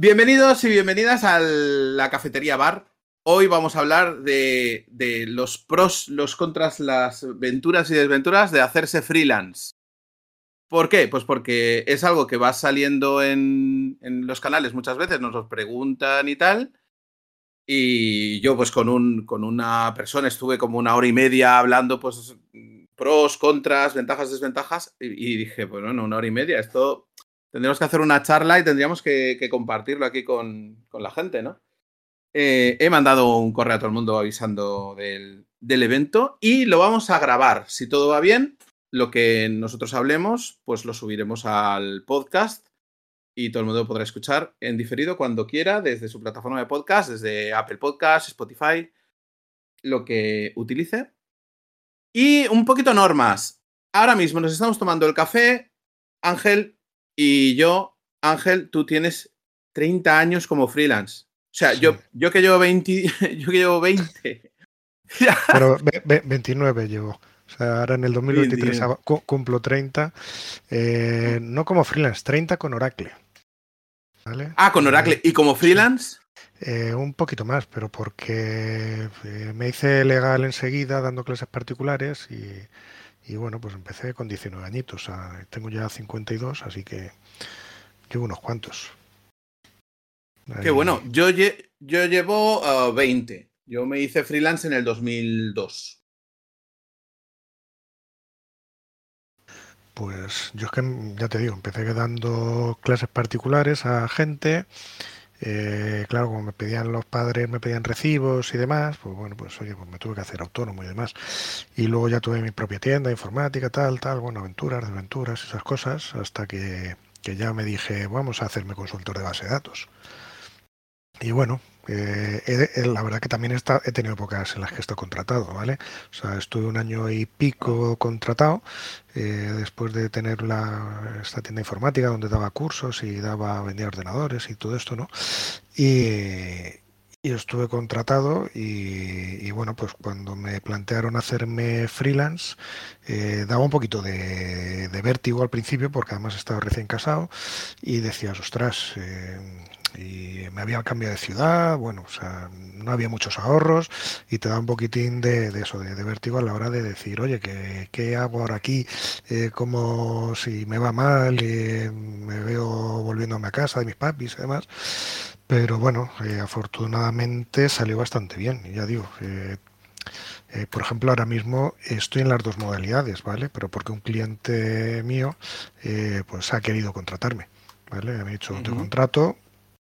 Bienvenidos y bienvenidas a la cafetería bar. Hoy vamos a hablar de, los pros, los contras, las venturas y desventuras de hacerse freelance. ¿Por qué? Pues porque es algo que va saliendo en, los canales muchas veces, nos lo preguntan y tal. Y yo, pues con, un, con una persona estuve como una hora y media hablando, pues, pros, contras, ventajas, desventajas. Y, y dije, bueno, no, una hora y media, esto tendríamos que hacer una charla y tendríamos que, compartirlo aquí con, con, la gente, ¿no? Eh, he mandado un correo a todo el mundo avisando del, del evento y lo vamos a grabar. Si todo va bien, lo que nosotros hablemos, pues lo subiremos al podcast y todo el mundo podrá escuchar en diferido cuando quiera desde su plataforma de podcast, desde Apple Podcast, Spotify, lo que utilice. Y un poquito normas. Ahora mismo nos estamos tomando el café, Ángel y yo, Ángel, tú tienes 30 años como freelance. O sea, sí. yo, yo que llevo 20, yo que llevo 20. Pero 29 llevo. O sea, ahora en el 2023 cumplo 30. Eh, no como freelance, 30 con Oracle. ¿Vale? Ah, con Oracle. ¿Y como freelance? Eh, un poquito más, pero porque eh, me hice legal enseguida dando clases particulares y, y, bueno, pues empecé con 19 añitos. O sea, tengo ya 52, así que llevo unos cuantos. Ahí. Qué bueno. Yo, lle yo llevo uh, 20. Yo me hice freelance en el 2002. Pues yo es que, ya te digo, empecé dando clases particulares a gente. Eh, claro, como me pedían los padres, me pedían recibos y demás, pues bueno, pues oye, pues me tuve que hacer autónomo y demás. Y luego ya tuve mi propia tienda, informática, tal, tal, bueno, aventuras, desventuras, esas cosas, hasta que, que ya me dije, vamos a hacerme consultor de base de datos. Y bueno, eh, eh, la verdad que también he tenido épocas en las que estoy contratado, ¿vale? O sea, estuve un año y pico contratado eh, después de tener la, esta tienda informática donde daba cursos y daba vendía ordenadores y todo esto, ¿no? Y, y estuve contratado y, bueno, pues cuando me plantearon hacerme freelance, daba un poquito de, vértigo al principio porque además estaba recién casado y decías, ostras, y me había cambiado de ciudad, bueno, o sea, no había muchos ahorros y te da un poquitín de, de eso, de, de, vértigo a la hora de decir, oye, ¿qué, qué hago ahora aquí? Eh, como si me va mal, y me veo volviéndome a casa de mis papis y demás. Pero bueno, eh, afortunadamente salió bastante bien, ya digo. Eh, eh, por ejemplo, ahora mismo estoy en las dos modalidades, ¿vale? Pero porque un cliente mío eh, pues ha querido contratarme, ¿vale? Me ha dicho, uh -huh. te contrato,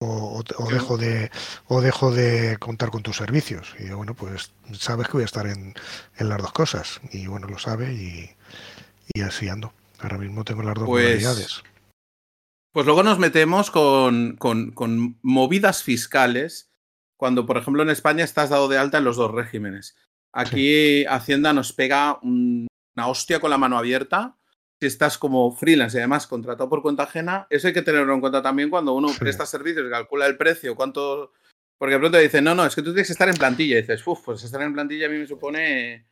o, o, dejo de o dejo de contar con tus servicios. Y bueno pues sabes que voy a estar en, en las dos cosas. Y bueno lo sabe y, y, así ando. Ahora mismo tengo las dos pues, modalidades. pues luego nos metemos con, con, con, movidas fiscales cuando por ejemplo en España estás dado de alta en los dos regímenes. Aquí sí. Hacienda nos pega un, una hostia con la mano abierta si estás como freelance y además contratado por cuenta ajena, eso hay que tenerlo en cuenta también cuando uno presta servicios, calcula el precio, cuánto... Porque de pronto dicen, no, no, es que tú tienes que estar en plantilla. Y dices, uff, pues estar en plantilla a mí me supone...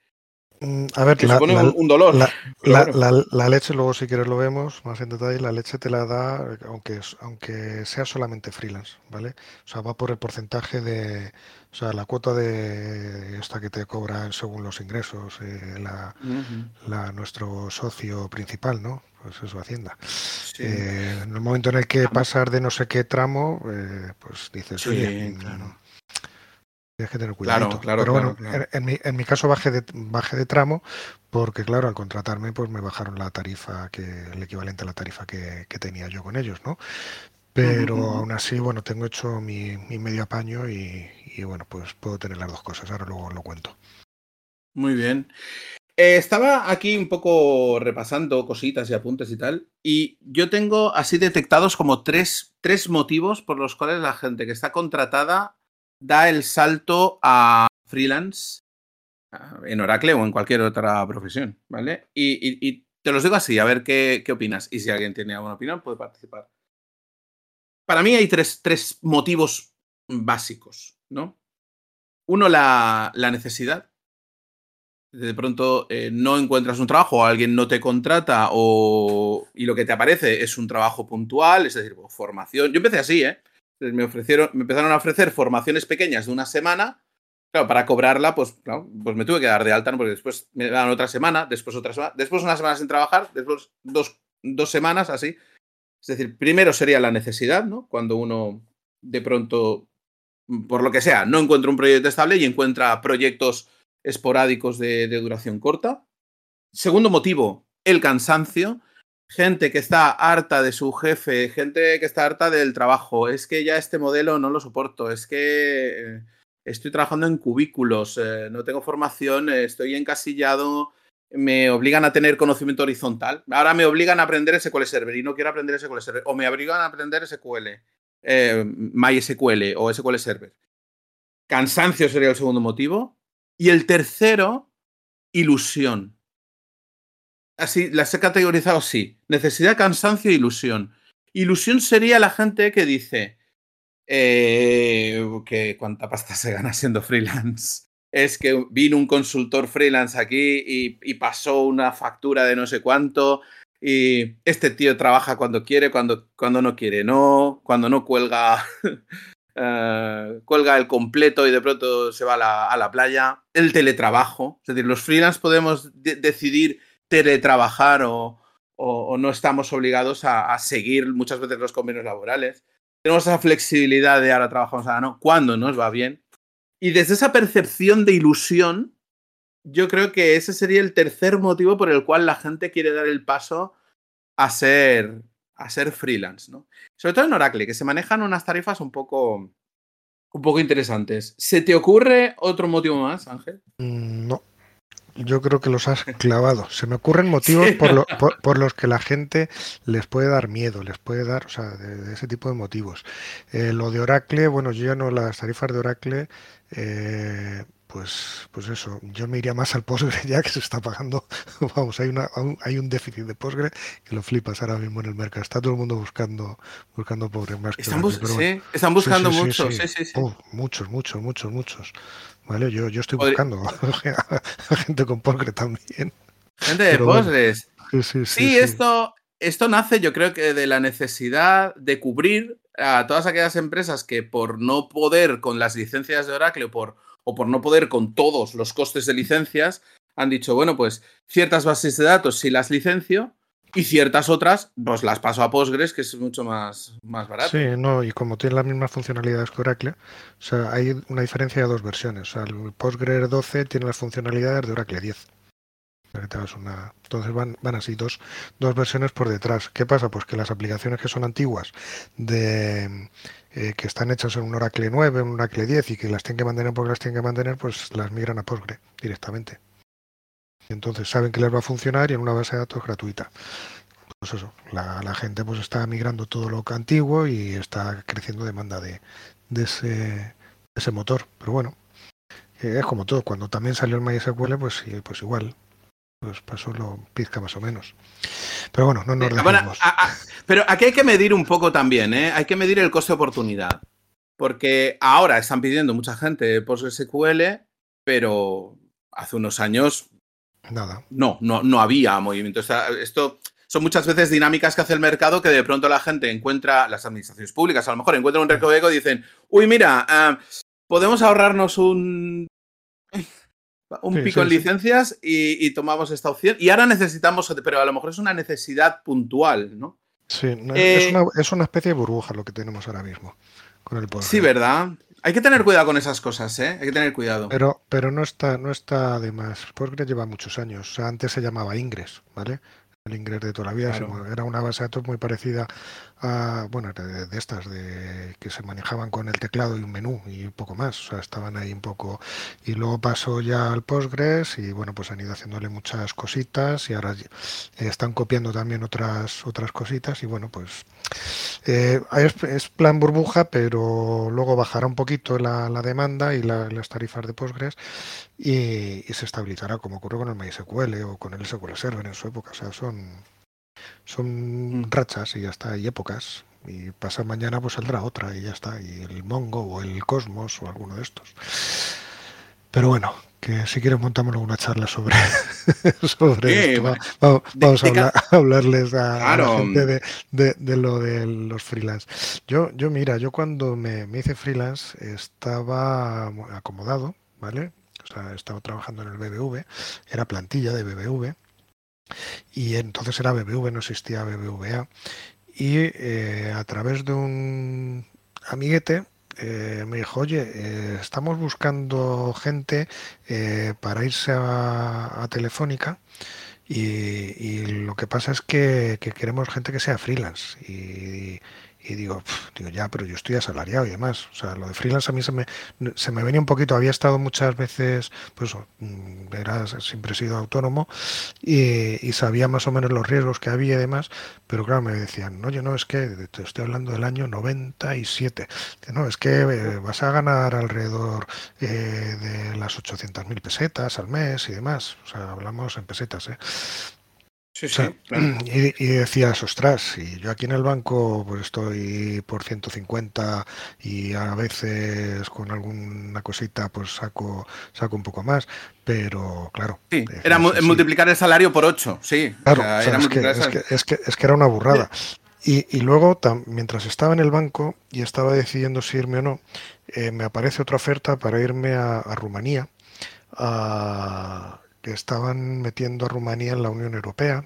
Mm, a ver, la, supone la, un dolor. La, la, la, leche, luego si quieres lo vemos más en detalle, la leche te la da, aunque, aunque sea solamente freelance, ¿vale? O sea, va por el porcentaje de, o sea, la cuota de esta que te cobran según los ingresos, eh, la, uh -huh. la, nuestro socio principal, ¿no? Pues eso, Hacienda. Sí. Eh, en el momento en el que pasar de no sé qué tramo, eh, pues dices, sí, oye, claro. Tienes que tener cuidado. Claro, claro, Pero bueno, claro, En, en, mi, en, mi, caso bajé de, bajé de tramo porque, claro, al contratarme, pues me bajaron la tarifa, que el equivalente a la tarifa que, que tenía yo con ellos, ¿no? Pero uh -huh. aún así, bueno, tengo hecho mi, mi medio apaño y, y bueno, pues puedo tener las dos cosas. Ahora luego lo cuento. Muy bien. Eh, estaba aquí un poco repasando cositas y apuntes y tal, y yo tengo así detectados como tres, tres motivos por los cuales la gente que está contratada da el salto a freelance en Oracle o en cualquier otra profesión, ¿vale? Y, te los digo así, a ver qué, qué, opinas. Y si alguien tiene alguna opinión, puede participar. Para mí hay tres, tres motivos básicos. ¿no? Uno, la, la necesidad. De pronto eh, no encuentras un trabajo alguien no te contrata o, y lo que te aparece es un trabajo puntual, es decir, formación. Yo empecé así, ¿eh? Me ofrecieron, me empezaron a ofrecer formaciones pequeñas de una semana. Claro, para cobrarla, pues, pues me tuve que dar de alta, ¿no? porque después me dan otra semana, después otra semana, después una semana sin trabajar, después dos, dos semanas así. Es decir, primero sería la necesidad, ¿no? Cuando uno de pronto, por lo que sea, no encuentra un proyecto estable y encuentra proyectos esporádicos de, de duración corta. Segundo motivo, el cansancio gente que está harta de su jefe, gente que está harta del trabajo, es que ya este modelo no lo soporto, es que eh, estoy trabajando en cubículos, eh, no tengo formación, estoy encasillado, me obligan a tener conocimiento horizontal, ahora me obligan a aprender SQL Server y no quiero aprender SQL Server, o me obligan a aprender SQL, eh, MySQL o SQL Server. Cansancio sería el segundo motivo. Y el tercero, ilusión así, las he categorizado así. Necesidad, cansancio e ilusión. Ilusión sería la gente que dice eh, que cuánta pasta se gana siendo freelance. Es que vino un consultor freelance aquí y, pasó una factura de no sé cuánto y este tío trabaja cuando quiere, cuando, cuando no quiere no, cuando no cuelga, uh, cuelga el completo y de pronto se va a la, playa. El teletrabajo, es decir, los freelance podemos de decidir teletrabajar o, o, no estamos obligados a, seguir muchas veces los convenios laborales. Tenemos esa flexibilidad de ahora trabajamos, ahora no, cuando nos va bien. Y desde esa percepción de ilusión, yo creo que ese sería el tercer motivo por el cual la gente quiere dar el paso a ser, a ser freelance, ¿no? Sobre todo en Oracle, que se manejan unas tarifas un poco, un poco interesantes. ¿Se te ocurre otro motivo más, Ángel? Mm, no. Yo creo que los has clavado. Se me ocurren motivos por, por, los que la gente les puede dar miedo, les puede dar, o sea, de, ese tipo de motivos. Eh, lo de Oracle, bueno, yo ya no las tarifas de Oracle, eh, pues, pues eso, yo me iría más al Postgre ya que se está pagando. Vamos, hay, una, hay un déficit de Postgre que lo flipas ahora mismo en el mercado. Está todo el mundo buscando, buscando Postgre más están, sí, están buscando muchos, sí, sí, muchos, muchos, muchos, muchos. Vale, yo, yo estoy buscando gente con Postgre también. Gente de Postgres. sí, esto, esto nace, yo creo que de la necesidad de cubrir a todas aquellas empresas que por no poder con las licencias de Oracle o por o por no poder con todos los costes de licencias, han dicho, bueno, pues ciertas bases de datos sí las licencio y ciertas otras, pues las paso a Postgres, que es mucho más, más barato. Sí, no, y como tiene las mismas funcionalidades que Oracle, o sea, hay una diferencia de dos versiones. O sea, el Postgres 12 tiene las funcionalidades de Oracle 10. Para que te una... Entonces van, van así dos, dos versiones por detrás. ¿Qué pasa? Pues que las aplicaciones que son antiguas de eh, que están hechas en un Oracle 9, en un Oracle 10 y que las tienen que mantener porque las tienen que mantener, pues las migran a Postgre directamente. Entonces saben que les va a funcionar y en una base de datos gratuita. Pues eso, la, gente pues está migrando todo lo que antiguo y está creciendo demanda de, de, ese, ese motor. Pero bueno, eh, es como todo. Cuando también salió el MySQL, pues, pues igual pues pasó lo pizca más o menos. Pero bueno, no nos dejemos. pero aquí hay que medir un poco también, ¿eh? Hay que medir el coste de oportunidad. Porque ahora están pidiendo mucha gente PostgreSQL, pero hace unos años. Nada. No, no, no había movimiento. Esto son muchas veces dinámicas que hace el mercado que de pronto la gente encuentra, las administraciones públicas a lo mejor encuentran un recoveco y dicen, uy, mira, ah, podemos ahorrarnos un un pico en licencias Y, tomamos esta opción. Y ahora necesitamos, pero a lo mejor es una necesidad puntual, ¿no? Sí, eh, es, una, especie de burbuja lo que tenemos ahora mismo con el Sí, ¿verdad? Hay que tener cuidado con esas cosas, ¿eh? Hay que tener cuidado. Pero, pero no está, no está de más. Postgres lleva muchos años. O sea, antes se llamaba Ingres, ¿vale? El Ingres de toda la vida. Era una base de datos muy parecida bueno, de, estas de que se manejaban con el teclado y un menú y un poco más, o sea, estaban ahí un poco y luego pasó ya al Postgres y bueno, pues han ido haciéndole muchas cositas y ahora están copiando también otras otras cositas y bueno, pues eh, es, plan burbuja, pero luego bajará un poquito la, demanda y las tarifas de Postgres y, y, se estabilizará como ocurrió con el MySQL o con el SQL Server en su época, o sea, son son mm. rachas y ya está, y épocas. Y pasa mañana pues saldrá otra y ya está. Y el Mongo o el Cosmos o alguno de estos. Pero bueno, que si quieres montamos una charla sobre, sobre esto. Vamos, a, hablarles a, la gente de, lo de los freelance. Yo, yo mira, yo cuando me, me hice freelance estaba acomodado, ¿vale? O sea, estaba trabajando en el BBV, era plantilla de BBV, y entonces era BBV, no existía BBVA, y eh, a través de un amiguete eh, me dijo, oye, eh, estamos buscando gente para irse a, Telefónica y, lo que pasa es que, que, queremos gente que sea freelance y, y digo, digo, ya, pero yo estoy asalariado y demás. O sea, lo de freelance a mí se me, se me venía un poquito. Había estado muchas veces, pues mm, siempre he sido autónomo y, sabía más o menos los riesgos que había y demás, pero claro, me decían, oye, no, es que te estoy hablando del año 97. No, es que eh, vas a ganar alrededor eh, de las 800.000 pesetas al mes y demás. O sea, hablamos en pesetas, ¿eh? y, decías, ostras, y yo aquí en el banco pues estoy por 150 y a veces con alguna cosita pues saco, saco un poco más, pero claro. Sí, era multiplicar el salario por 8, sí. Claro, es, que, es, que, era una burrada. Y, luego, mientras estaba en el banco y estaba decidiendo si irme o no, eh, me aparece otra oferta para irme a, a Rumanía. A, que estaban metiendo a Rumanía en la Unión Europea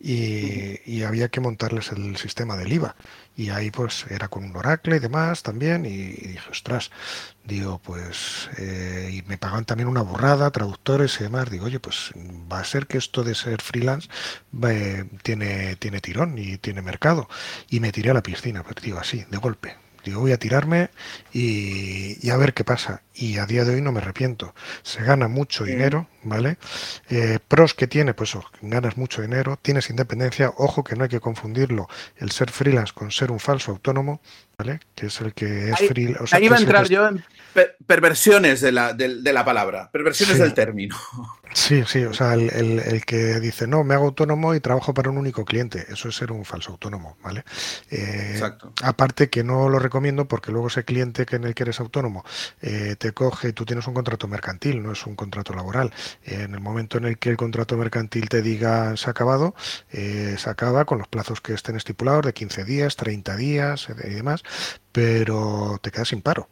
y, había que montarles el sistema del IVA. Y ahí pues era con un Oracle y demás también. Y, dije, ostras, digo, pues, eh, y me pagaban también una burrada, traductores y demás. Digo, oye, pues va a ser que esto de ser freelance eh, tiene, tiene tirón y tiene mercado. Y me tiré a la piscina, pero digo, así, de golpe. Digo, voy a tirarme y, a ver qué pasa. Y a día de hoy no me arrepiento. Se gana mucho dinero, ¿vale? Eh, pros que tiene, pues ganas mucho dinero, tienes independencia. Ojo que no hay que confundirlo el ser freelance con ser un falso autónomo, ¿vale? Que es el que es freelance. ahí va a entrar yo en perversiones de la, de, la palabra, perversiones del término. Sí, sí, o sea, el, que dice, no, me hago autónomo y trabajo para un único cliente, eso es ser un falso autónomo, ¿vale? Eh, Exacto. Aparte que no lo recomiendo porque luego ese cliente que en el que eres autónomo eh, te coge, tú tienes un contrato mercantil, no es un contrato laboral. en el momento en el que el contrato mercantil te diga se ha acabado, eh, se acaba con los plazos que estén estipulados de 15 días, 30 días y demás, pero te quedas sin paro.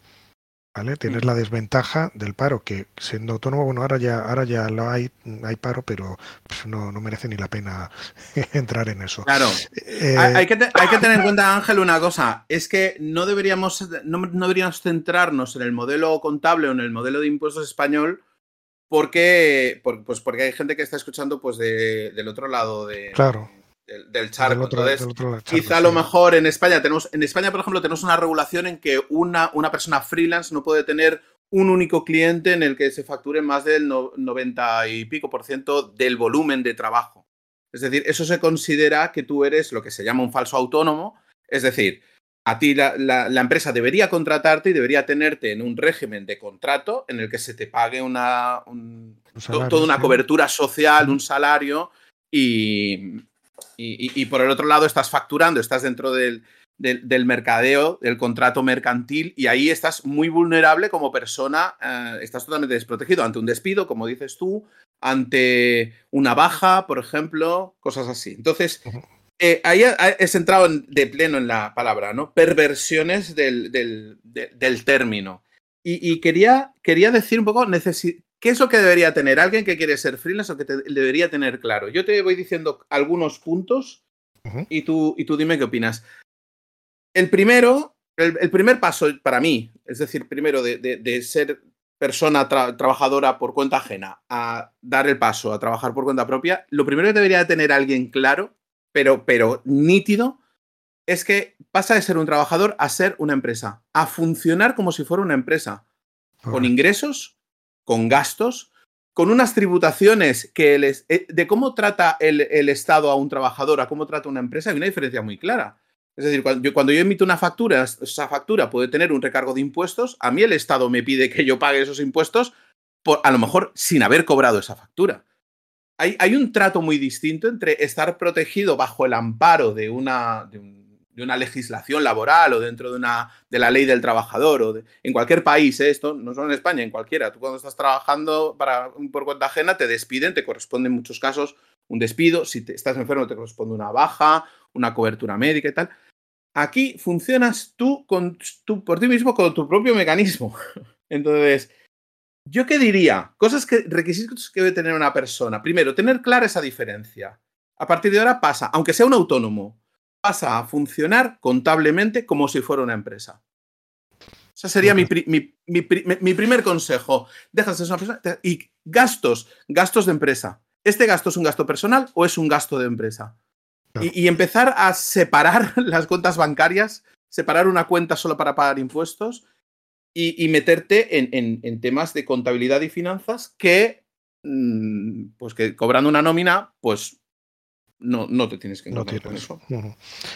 ¿Vale? Tienes la desventaja del paro, que siendo autónomo, bueno, ahora ya, ahora ya lo hay, hay paro, pero pues, no, no, merece ni la pena entrar en eso. Claro. Eh, hay, que hay, que tener en cuenta, Ángel, una cosa, es que no deberíamos, no, deberíamos centrarnos en el modelo contable o en el modelo de impuestos español, porque, pues porque hay gente que está escuchando pues del otro lado de, claro del, charco. quizá a lo mejor en España tenemos, en España, por ejemplo, tenemos una regulación en que una, una persona freelance no puede tener un único cliente en el que se facture más del 90 y pico por ciento del volumen de trabajo. Es decir, eso se considera que tú eres lo que se llama un falso autónomo. Es decir, a ti la, empresa debería contratarte y debería tenerte en un régimen de contrato en el que se te pague una, toda una cobertura social, un salario y, y, por el otro lado estás facturando, estás dentro del, del, mercadeo, del contrato mercantil, y ahí estás muy vulnerable como persona, eh, estás totalmente desprotegido ante un despido, como dices tú, ante una baja, por ejemplo, cosas así. Entonces, eh, ahí he entrado de pleno en la palabra, ¿no? Perversiones del, del, término. Y, quería, quería decir un poco, ¿Qué es lo que debería tener alguien que quiere ser freelance o que debería tener claro? Yo te voy diciendo algunos puntos y, tú, y tú dime qué opinas. El primero, el, primer paso para mí, es decir, primero de, ser persona trabajadora por cuenta ajena a dar el paso a trabajar por cuenta propia, lo primero que debería tener alguien claro, pero, pero nítido, es que pasa de ser un trabajador a ser una empresa, a funcionar como si fuera una empresa, con ingresos con gastos, con unas tributaciones que les, eh, de cómo trata el, Estado a un trabajador, a cómo trata una empresa, hay una diferencia muy clara. Es decir, cuando yo, cuando yo, emito una factura, esa factura puede tener un recargo de impuestos, a mí el Estado me pide que yo pague esos impuestos, por, a lo mejor sin haber cobrado esa factura. Hay, hay, un trato muy distinto entre estar protegido bajo el amparo de, una, de una legislación laboral o dentro de, una, de la ley del trabajador o en cualquier país, ¿eh? esto no solo en España, en cualquiera. Tú cuando estás trabajando para, por cuenta ajena te despiden, te corresponde en muchos casos un despido, si te, estás enfermo te corresponde una baja, una cobertura médica y tal. Aquí funcionas tú, con, tú por ti mismo con tu propio mecanismo. Entonces, ¿yo qué diría? Cosas que, requisitos que debe tener una persona. Primero, tener clara esa diferencia. A partir de ahora pasa, aunque sea un autónomo, pasa a funcionar contablemente como si fuera una empresa. Ese sería mi, primer consejo. Dejas de ser una persona y gastos, gastos de empresa. ¿Este gasto es un gasto personal o es un gasto de empresa? Y, empezar a separar las cuentas bancarias, separar una cuenta solo para pagar impuestos y, meterte en, temas de contabilidad y finanzas que, mm, pues que cobrando una nómina, pues no, no te tienes que encontrar con eso.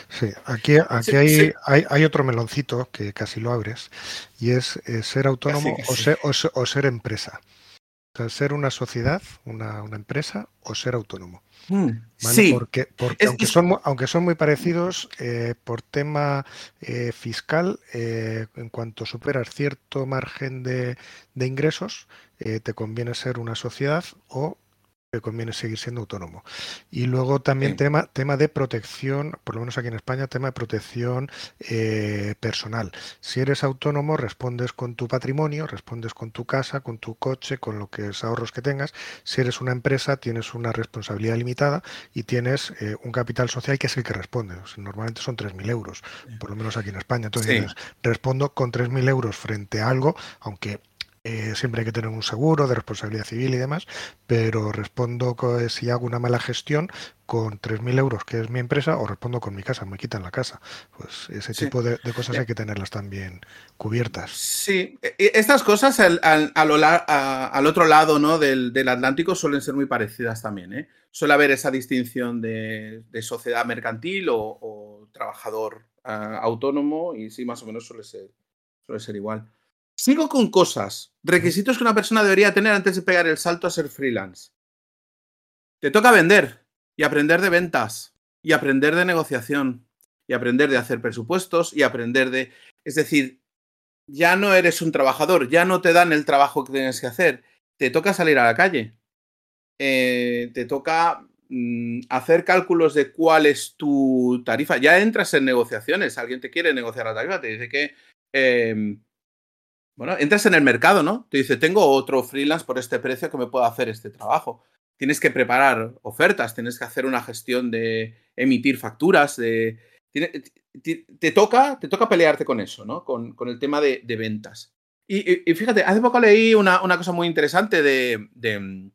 Sí, aquí, aquí hay, Hay, otro meloncito que casi lo abres y es eh, ser autónomo o, ser, o, ser, empresa. O sea, ser una sociedad, una, una empresa o ser autónomo. Mm, sí. Porque, porque aunque, son, aunque son muy parecidos, eh, por tema eh, fiscal, en cuanto superas cierto margen de, de ingresos, te conviene ser una sociedad o conviene seguir siendo autónomo. Y luego también tema, tema de protección, por lo menos aquí en España, tema de protección eh, personal. Si eres autónomo, respondes con tu patrimonio, respondes con tu casa, con tu coche, con lo que es ahorros que tengas. Si eres una empresa, tienes una responsabilidad limitada y tienes eh, un capital social que es el que responde. normalmente son 3.000 euros, por lo menos aquí en España. Entonces, respondo con 3.000 euros frente a algo, aunque eh, siempre hay que tener un seguro de responsabilidad civil y demás, pero respondo si hago una mala gestión con 3.000 euros, que es mi empresa, o respondo con mi casa, me quitan la casa. Pues ese tipo de, cosas hay que tenerlas también cubiertas. Sí, e, e, estas cosas al, otro lado ¿no? del, Atlántico suelen ser muy parecidas también. ¿eh? Suele haber esa distinción de, sociedad mercantil o, trabajador ah, autónomo y sí, más o menos suele ser, suele ser igual. Sigo con cosas. Requisitos que una persona debería tener antes de pegar el salto a ser freelance. Te toca vender y aprender de ventas y aprender de negociación y aprender de hacer presupuestos y aprender de... Es decir, ya no eres un trabajador, ya no te dan el trabajo que tienes que hacer. Te toca salir a la calle. Eh, te toca mm, hacer cálculos de cuál es tu tarifa. Ya entras en negociaciones. Alguien te quiere negociar la tarifa, te dice que... Em, bueno, entras en el mercado, ¿no? Te dice, tengo otro freelance por este precio que me pueda hacer este trabajo. Tienes que preparar ofertas, tienes que hacer una gestión de emitir facturas, de... Te, toca, te toca pelearte con eso, ¿no? Con, el tema de, ventas. Y, fíjate, hace poco leí una, cosa muy interesante de,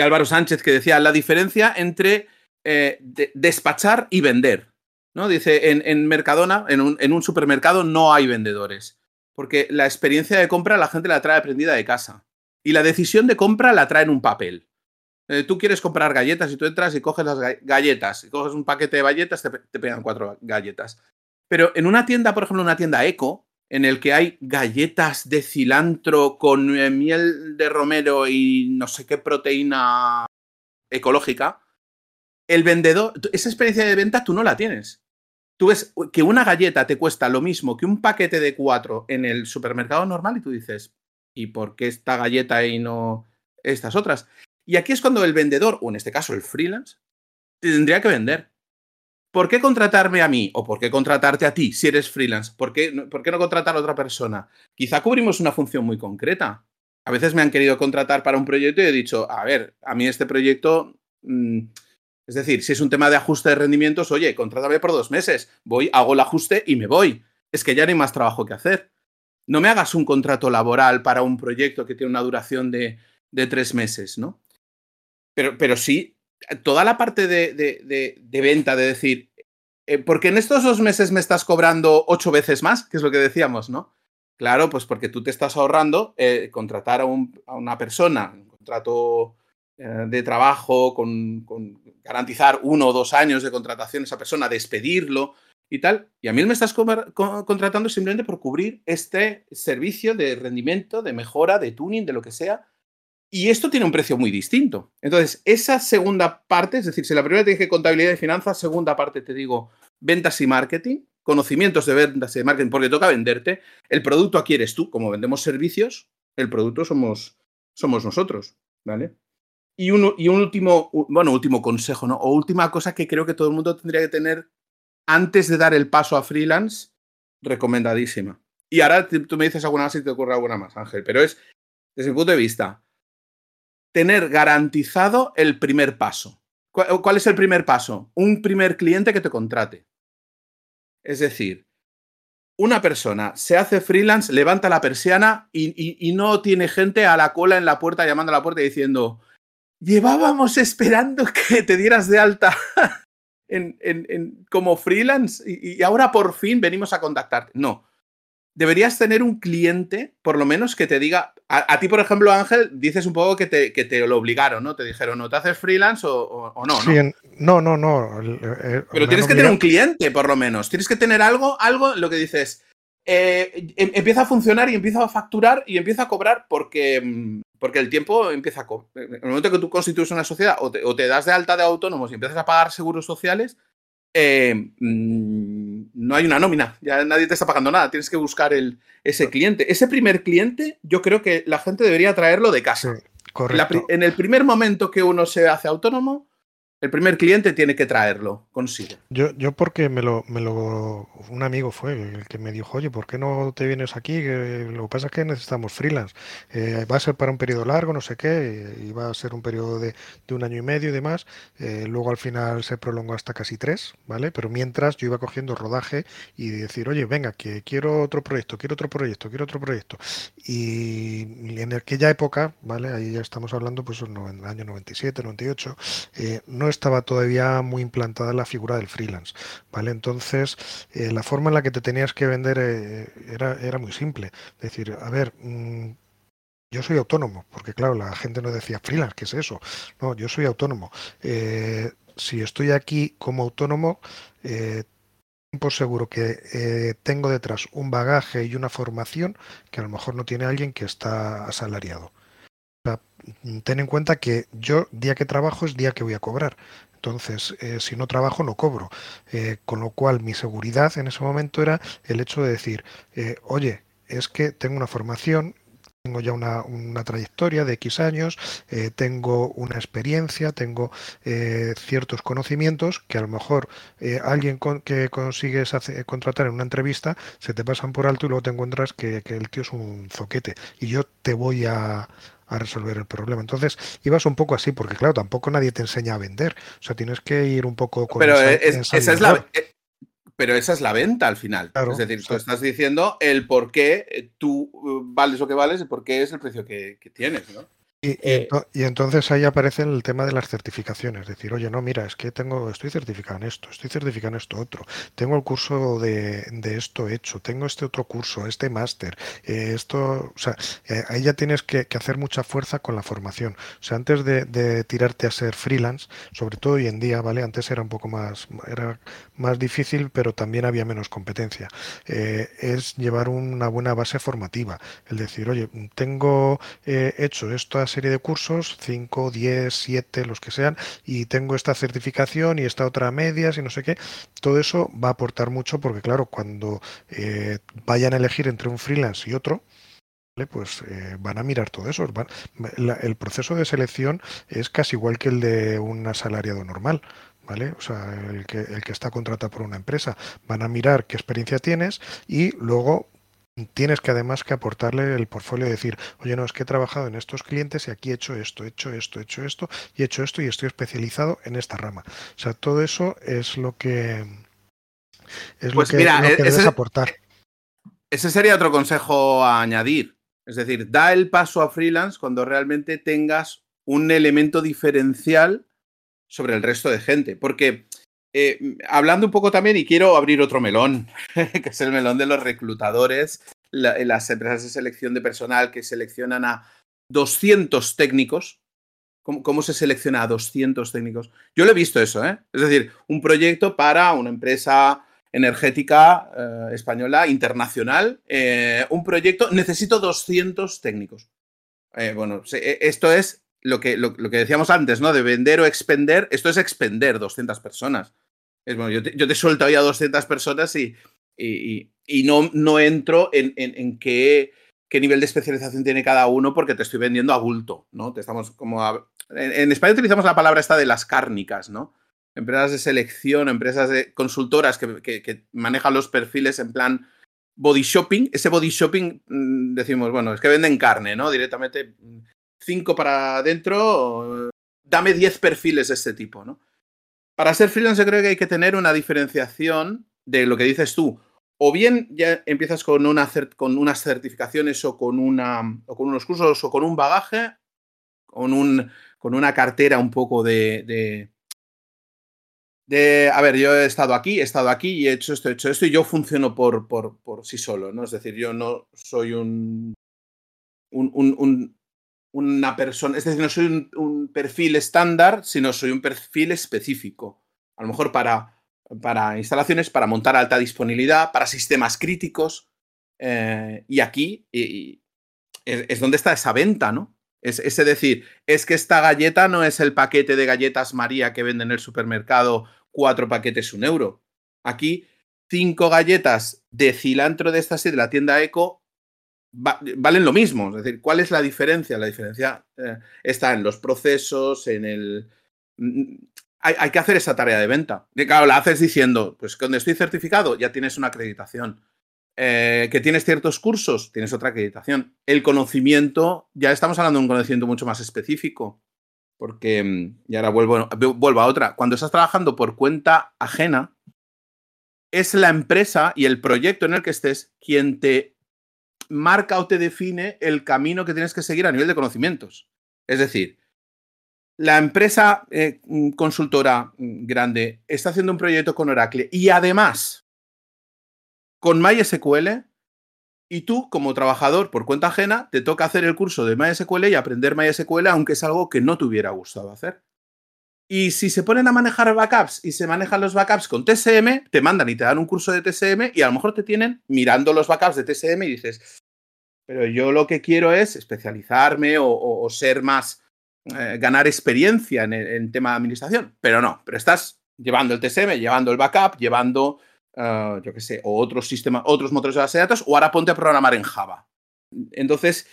Álvaro Sánchez que decía la diferencia entre eh, despachar y vender. ¿no? Dice, en, Mercadona, en un supermercado no hay vendedores porque la experiencia de compra la gente la trae aprendida de casa. Y la decisión de compra la trae en un papel. Eh, tú quieres comprar galletas y tú entras y coges las galletas, y coges un paquete de galletas, te, te pegan cuatro galletas. Pero en una tienda, por ejemplo, una tienda eco, en el que hay galletas de cilantro con eh, miel de romero y no sé qué proteína ecológica, el vendedor, esa experiencia de venta tú no la tienes tú ves que una galleta te cuesta lo mismo que un paquete de cuatro en el supermercado normal y tú dices, ¿y por qué esta galleta y no estas otras? Y aquí es cuando el vendedor, o en este caso el freelance, tendría que vender. ¿Por qué contratarme a mí o por qué contratarte a ti si eres freelance? ¿Por qué, ¿por qué no contratar a otra persona? Quizá cubrimos una función muy concreta. A veces me han querido contratar para un proyecto y he dicho, a ver, a mí este proyecto... Mm, es decir, si es un tema de ajuste de rendimientos, oye, contrátame por dos meses, voy, hago el ajuste y me voy. Es que ya no hay más trabajo que hacer. No me hagas un contrato laboral para un proyecto que tiene una duración de, tres meses, ¿no? Pero, pero sí, toda la parte de, venta, de decir, eh, porque en estos dos meses me estás cobrando ocho veces más, que es lo que decíamos, ¿no? Claro, pues porque tú te estás ahorrando eh, contratar a, a, una persona, un contrato de trabajo, con, garantizar uno o dos años de contratación a esa persona, despedirlo y tal. Y a mí me estás contratando simplemente por cubrir este servicio de rendimiento, de mejora, de tuning, de lo que sea. Y esto tiene un precio muy distinto. Entonces, esa segunda parte, es decir, si la primera te dije contabilidad y finanzas, segunda parte te digo ventas y marketing, conocimientos de ventas y de marketing, porque toca venderte, el producto aquí eres tú. Como vendemos servicios, el producto somos, somos nosotros, ¿vale? Y un, y un último, bueno, último consejo, ¿no? O última cosa que creo que todo el mundo tendría que tener antes de dar el paso a freelance, recomendadísima. Y ahora tú me dices alguna más si te ocurre alguna más, Ángel, pero es, desde mi punto de vista, tener garantizado el primer paso. ¿Cuál es el primer paso? Un primer cliente que te contrate. Es decir, una persona se hace freelance, levanta la persiana y, no tiene gente a la cola en la puerta llamando a la puerta y diciendo, llevábamos esperando que te dieras de alta en, como freelance y, ahora por fin venimos a contactarte. No. Deberías tener un cliente, por lo menos, que te diga. A, ti, por ejemplo, Ángel, dices un poco que te, que te, lo obligaron, ¿no? Te dijeron, ¿no te haces freelance o, no? Sí, no, no, no. Pero tienes que tener un cliente, por lo menos. Tienes que tener algo, algo, lo que dices. Eh, em, empieza a funcionar y empieza a facturar y empieza a cobrar porque, mm, porque el tiempo empieza a... En el momento que tú constituyes una sociedad o te, das de alta de autónomos y empiezas a pagar seguros sociales, eh, mm, no hay una nómina, ya nadie te está pagando nada, tienes que buscar el, ese cliente. Ese primer cliente yo creo que la gente debería traerlo de casa. correcto. en el primer momento que uno se hace autónomo, el primer cliente tiene que traerlo consigo. Yo, yo porque me lo, me lo, un amigo fue el que me dijo, oye, ¿por qué no te vienes aquí? lo que pasa es que necesitamos freelance. Eh, va a ser para un periodo largo, no sé qué, y va a ser un periodo de, un año y medio y demás. Eh, luego al final se prolongó hasta casi tres, ¿vale? Pero mientras yo iba cogiendo rodaje y decir, oye, venga, que quiero otro proyecto, quiero otro proyecto, quiero otro proyecto. Y, en aquella época, ¿vale? Ahí ya estamos hablando, pues en el año 97, 98, eh, no estaba todavía muy implantada la figura del freelance, ¿vale? Entonces, eh, la forma en la que te tenías que vender eh, era, era, muy simple. Decir, a ver, mm, yo soy autónomo, porque claro, la gente no decía freelance, ¿qué es eso? No, yo soy autónomo. Eh, si estoy aquí como autónomo, por seguro que tengo detrás un bagaje y una formación que a lo mejor no tiene alguien que está asalariado ten en cuenta que yo día que trabajo es día que voy a cobrar. Entonces, eh, si no trabajo, no cobro. Eh, con lo cual, mi seguridad en ese momento era el hecho de decir, eh, oye, es que tengo una formación, tengo ya una, trayectoria de X años, tengo una experiencia, tengo ciertos conocimientos que a lo mejor alguien que consigues contratar en una entrevista se te pasan por alto y luego te encuentras que el tío es un zoquete y yo te voy a, a resolver el problema. Entonces, ibas un poco así, porque claro, tampoco nadie te enseña a vender. O sea, tienes que ir un poco con Pero esa, es la eh, pero esa es la venta al final. es decir, tú estás diciendo el por qué eh, tú eh, vales lo que vales y por qué es el precio que, que tienes, ¿no? Eh, y, entonces ahí aparece el tema de las certificaciones, decir, oye, no, mira, es que tengo, estoy certificado en esto, estoy certificado en esto otro, tengo el curso de, esto hecho, tengo este otro curso, este máster, eh, esto, o sea, eh, ahí ya tienes que, hacer mucha fuerza con la formación. O sea, antes de, tirarte a ser freelance, sobre todo hoy en día, ¿vale? Antes era un poco más, era más difícil, pero también había menos competencia. es llevar una buena base formativa, el decir, oye, tengo hecho esto serie de cursos, 5, 10, 7, los que sean, y tengo esta certificación y esta otra medias y no sé qué, todo eso va a aportar mucho porque claro, cuando eh, vayan a elegir entre un freelance y otro, pues eh, van a mirar todo eso. el proceso de selección es casi igual que el de un asalariado normal. ¿Vale? O sea, el que, el que está contratado por una empresa. Van a mirar qué experiencia tienes y luego tienes que además que aportarle el portfolio y decir, oye, no, es que he trabajado en estos clientes y aquí he hecho esto, he hecho esto, he hecho esto y he hecho esto y estoy especializado en esta rama. O sea, todo eso es lo que es lo pues que, mira, e-, debes aportar. Ese sería otro consejo a añadir. Es decir, da el paso a freelance cuando realmente tengas un elemento diferencial sobre el resto de gente. Porque eh, hablando un poco también, y quiero abrir otro melón, que es el melón de los reclutadores, las empresas de selección de personal que seleccionan a 200 técnicos. ¿Cómo, se selecciona a 200 técnicos? Yo lo he visto eso, ¿eh? Es decir, un proyecto para una empresa energética eh, española internacional, un proyecto, necesito 200 técnicos. bueno, e, esto es lo que, lo, que decíamos antes, ¿no? De vender o expender, esto es expender 200 personas. Es bueno, yo te, yo te suelto ahí a 200 personas y, Y, no, no entro en, en, qué, qué, nivel de especialización tiene cada uno porque te estoy vendiendo a bulto, ¿no? Te estamos como en, España utilizamos la palabra esta de las cárnicas, ¿no? Empresas de selección, empresas de consultoras que, que manejan los perfiles en plan body shopping. Ese body shopping mm, decimos, bueno, es que venden carne, ¿no? Directamente mm, cinco para adentro, dame 10 perfiles de este tipo, ¿no? Para ser freelance creo que hay que tener una diferenciación de lo que dices tú. O bien ya empiezas con, una, con unas certificaciones o con, una, o con unos cursos o con un bagaje, con, un, con una cartera un poco de, de, a ver, yo he estado aquí, he estado aquí y he hecho esto, he hecho esto y yo funciono por, por, por sí solo, ¿no? Es decir, yo no soy un, un, una persona, es decir, no soy un, perfil estándar, sino soy un perfil específico. A lo mejor para, para instalaciones, para montar alta disponibilidad, para sistemas críticos. Eh, y aquí es, donde está esa venta, ¿no? Es, es, decir, es que esta galleta no es el paquete de galletas María que venden en el supermercado, cuatro paquetes un euro. Aquí, cinco galletas de cilantro de esta de la tienda Eco valen lo mismo. Es decir, ¿cuál es la diferencia? La diferencia eh, está en los procesos, en el... Mm, hay, que hacer esa tarea de venta. Y claro, la haces diciendo, pues cuando estoy certificado ya tienes una acreditación. Eh, que tienes ciertos cursos, tienes otra acreditación. El conocimiento, ya estamos hablando de un conocimiento mucho más específico. Porque, mm, y ahora vuelvo, vuelvo a otra, cuando estás trabajando por cuenta ajena, es la empresa y el proyecto en el que estés quien te marca o te define el camino que tienes que seguir a nivel de conocimientos. Es decir, la empresa eh, mm, consultora mm, grande está haciendo un proyecto con Oracle y además con MySQL y tú como trabajador por cuenta ajena te toca hacer el curso de MySQL y aprender MySQL aunque es algo que no te hubiera gustado hacer. Y si se ponen a manejar backups y se manejan los backups con TSM, te mandan y te dan un curso de TSM y a lo mejor te tienen mirando los backups de TSM y dices, pero yo lo que quiero es especializarme o, ser más, eh, ganar experiencia en el tema de administración. Pero no, pero estás llevando el TSM, llevando el backup, llevando, eh, yo qué sé, o otros sistemas, otros motores de base de datos, o ahora ponte a programar en Java. Entonces,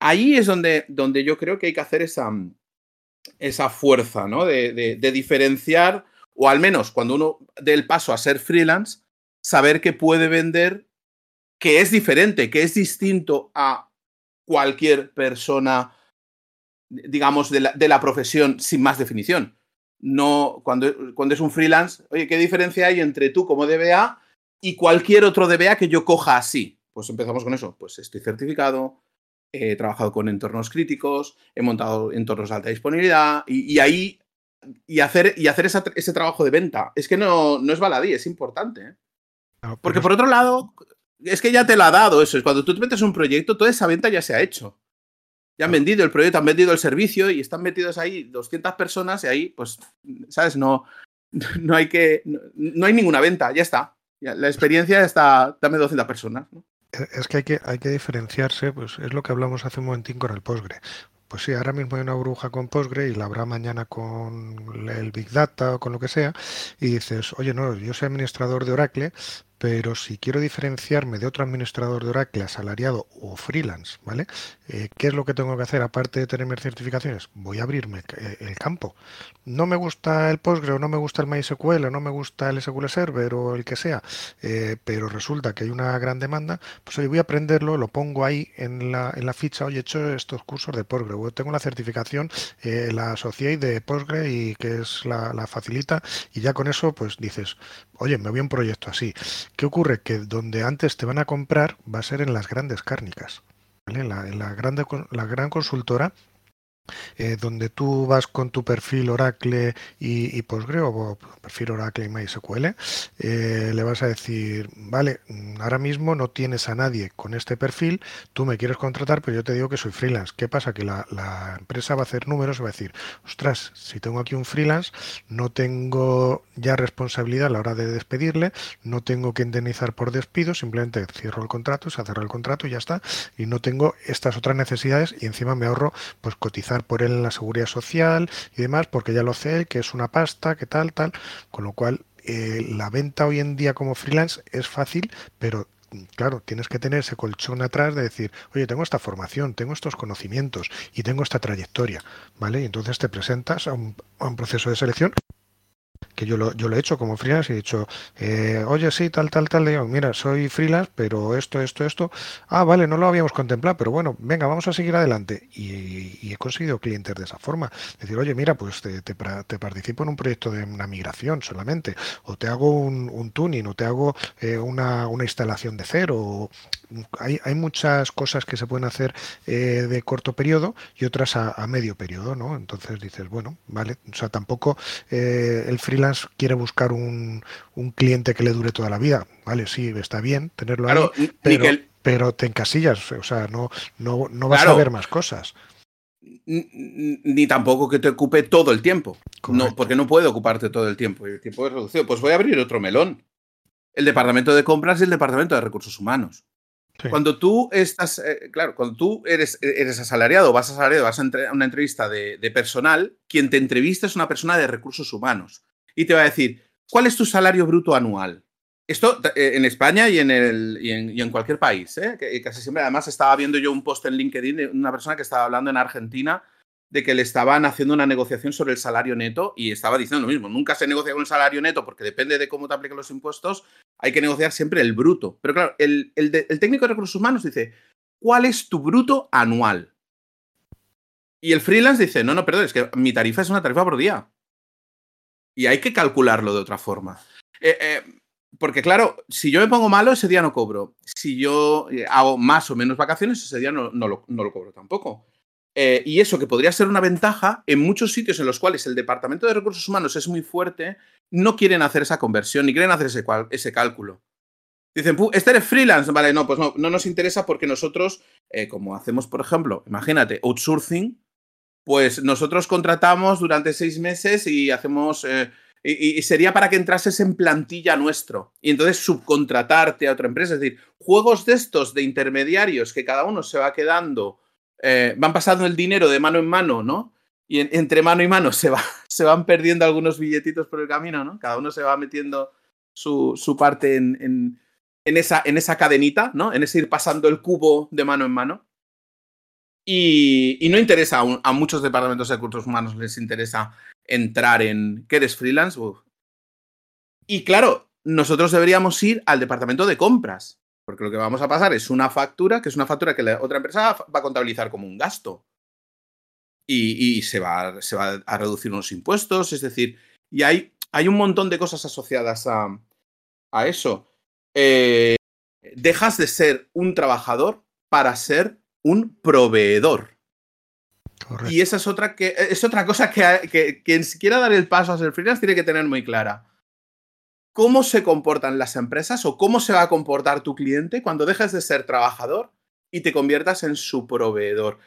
ahí es donde, donde yo creo que hay que hacer esa, esa fuerza, ¿no? De, de, diferenciar, o al menos cuando uno dé el paso a ser freelance, saber que puede vender, que es diferente, que es distinto a cualquier persona, digamos, de la, de la profesión sin más definición. No, cuando, cuando es un freelance, oye, ¿qué diferencia hay entre tú como DBA y cualquier otro DBA que yo coja así? Pues empezamos con eso. Pues estoy certificado, he trabajado con entornos críticos, he montado entornos de alta disponibilidad y, ahí y hacer, y hacer ese trabajo de venta. Es que no, no es baladí, es importante. ¿eh? Porque por otro lado, es que ya te lo ha dado eso. Es cuando tú te metes un proyecto, toda esa venta ya se ha hecho. Ya han vendido el proyecto, han vendido el servicio y están metidos ahí 200 personas y ahí, pues, ¿sabes? No, no hay que, no, hay ninguna venta, ya está. la experiencia está, dame 200 personas. ¿no? Es que hay que, hay que diferenciarse, pues es lo que hablamos hace un momentín con el Postgre. Pues sí, ahora mismo hay una bruja con Postgre y la habrá mañana con el Big Data o con lo que sea, y dices, oye, no, yo soy administrador de Oracle, pero si quiero diferenciarme de otro administrador de Oracle asalariado o freelance, ¿vale? Eh, ¿Qué es lo que tengo que hacer aparte de tener certificaciones? Voy a abrirme eh, el campo. No me gusta el Postgre o no me gusta el MySQL no me gusta el SQL Server o el que sea, eh, pero resulta que hay una gran demanda, pues hoy voy a aprenderlo, lo pongo ahí en la, en la ficha, hoy he hecho estos cursos de Postgre, o tengo la certificación, la asocié de Postgre y que es la facilita y ya con eso pues dices, oye, me voy a un proyecto así. ¿Qué ocurre? Que donde antes te van a comprar va a ser en las grandes cárnicas. ¿vale? La, gran consultora eh, donde tú vas con tu perfil Oracle y, y Postgre o perfil Oracle y MySQL, eh, le vas a decir, vale, mm, ahora mismo no tienes a nadie con este perfil, tú me quieres contratar, pero yo te digo que soy freelance. ¿Qué pasa? Que la, empresa va a hacer números y va a decir, ostras, si tengo aquí un freelance, no tengo ya responsabilidad a la hora de despedirle, no tengo que indemnizar por despido, simplemente cierro el contrato, se cerrado el contrato y ya está, y no tengo estas otras necesidades y encima me ahorro pues cotizar por él en la seguridad social y demás, porque ya lo sé que es una pasta, que tal, tal, con lo cual eh, la venta hoy en día como freelance es fácil, pero claro, tienes que tener ese colchón atrás de decir, oye, tengo esta formación, tengo estos conocimientos y tengo esta trayectoria, ¿vale? Y entonces te presentas a un proceso de selección que yo lo, yo lo he hecho como freelance y he dicho, eh, oye, sí, tal, tal, tal, digo, mira, soy freelance, pero esto, esto, esto, ah, vale, no lo habíamos contemplado, pero bueno, venga, vamos a seguir adelante. Y, he conseguido clientes de esa forma. Decir, oye, mira, pues te, te, participo en un proyecto de una migración solamente, o te hago un, tuning, o te hago eh, una, una, instalación de cero. hay, hay, muchas cosas que se pueden hacer eh, de corto periodo y otras a, a, medio periodo, ¿no? Entonces dices, bueno, vale, o sea, tampoco el freelance quiere buscar un, cliente que le dure toda la vida. Vale, sí, está bien tenerlo ahí, pero, te encasillas, o sea, no, no, no vas a ver más cosas. Ni tampoco que te ocupe todo el tiempo. No, porque no puede ocuparte todo el tiempo. El tiempo es reducido. Pues voy a abrir otro melón. El departamento de compras y el departamento de recursos humanos. Cuando tú estás, eh, claro, cuando tú eres, eres asalariado, vas asalariado, vas a una entrevista de, de, personal, quien te entrevista es una persona de recursos humanos y te va a decir, ¿cuál es tu salario bruto anual? Esto eh, en España y en, el, y en, cualquier país, ¿eh? casi siempre. Además, estaba viendo yo un post en LinkedIn de una persona que estaba hablando en Argentina de que le estaban haciendo una negociación sobre el salario neto y estaba diciendo lo mismo. Nunca se negocia con el salario neto porque depende de cómo te apliquen los impuestos, hay que negociar siempre el bruto. Pero claro, el técnico de recursos humanos dice, ¿cuál es tu bruto anual? Y el freelance dice, no, no, perdón, es que mi tarifa es una tarifa por día. Y hay que calcularlo de otra forma. Eh, eh, porque claro, si yo me pongo malo, ese día no cobro. Si yo eh, hago más o menos vacaciones, ese día no, lo, cobro tampoco. y eso que podría ser una ventaja, en muchos sitios en los cuales el Departamento de Recursos Humanos es muy fuerte, no quieren hacer esa conversión ni quieren hacer ese, ese cálculo. Dicen, este eres freelance, vale, no, pues no, no nos interesa porque nosotros, como hacemos, por ejemplo, imagínate, outsourcing, pues nosotros contratamos durante seis meses y hacemos... Eh, y, sería para que entrases en plantilla nuestro y entonces subcontratarte a otra empresa. Es decir, juegos de estos de intermediarios que cada uno se va quedando, eh, van pasando el dinero de mano en mano, ¿no? Y entre mano y mano se, va, se van perdiendo algunos billetitos por el camino, ¿no? Cada uno se va metiendo su, parte en, esa, en esa cadenita, ¿no? En ese ir pasando el cubo de mano en mano. Y, no interesa a, muchos departamentos de recursos humanos, les interesa entrar en que eres freelance. Y claro, nosotros deberíamos ir al departamento de compras, porque lo que vamos a pasar es una factura, que es una factura que la otra empresa va a contabilizar como un gasto. Y, se, va, se, va, a reducir unos impuestos, es decir, y hay, hay un montón de cosas asociadas a, a eso. Eh, dejas de ser un trabajador para ser un proveedor. Y esa es otra, que, es otra cosa que, quien quiera dar el paso a ser freelance tiene que tener muy clara. ¿Cómo se comportan las empresas o cómo se va a comportar tu cliente cuando dejes de ser trabajador y te conviertas en su proveedor?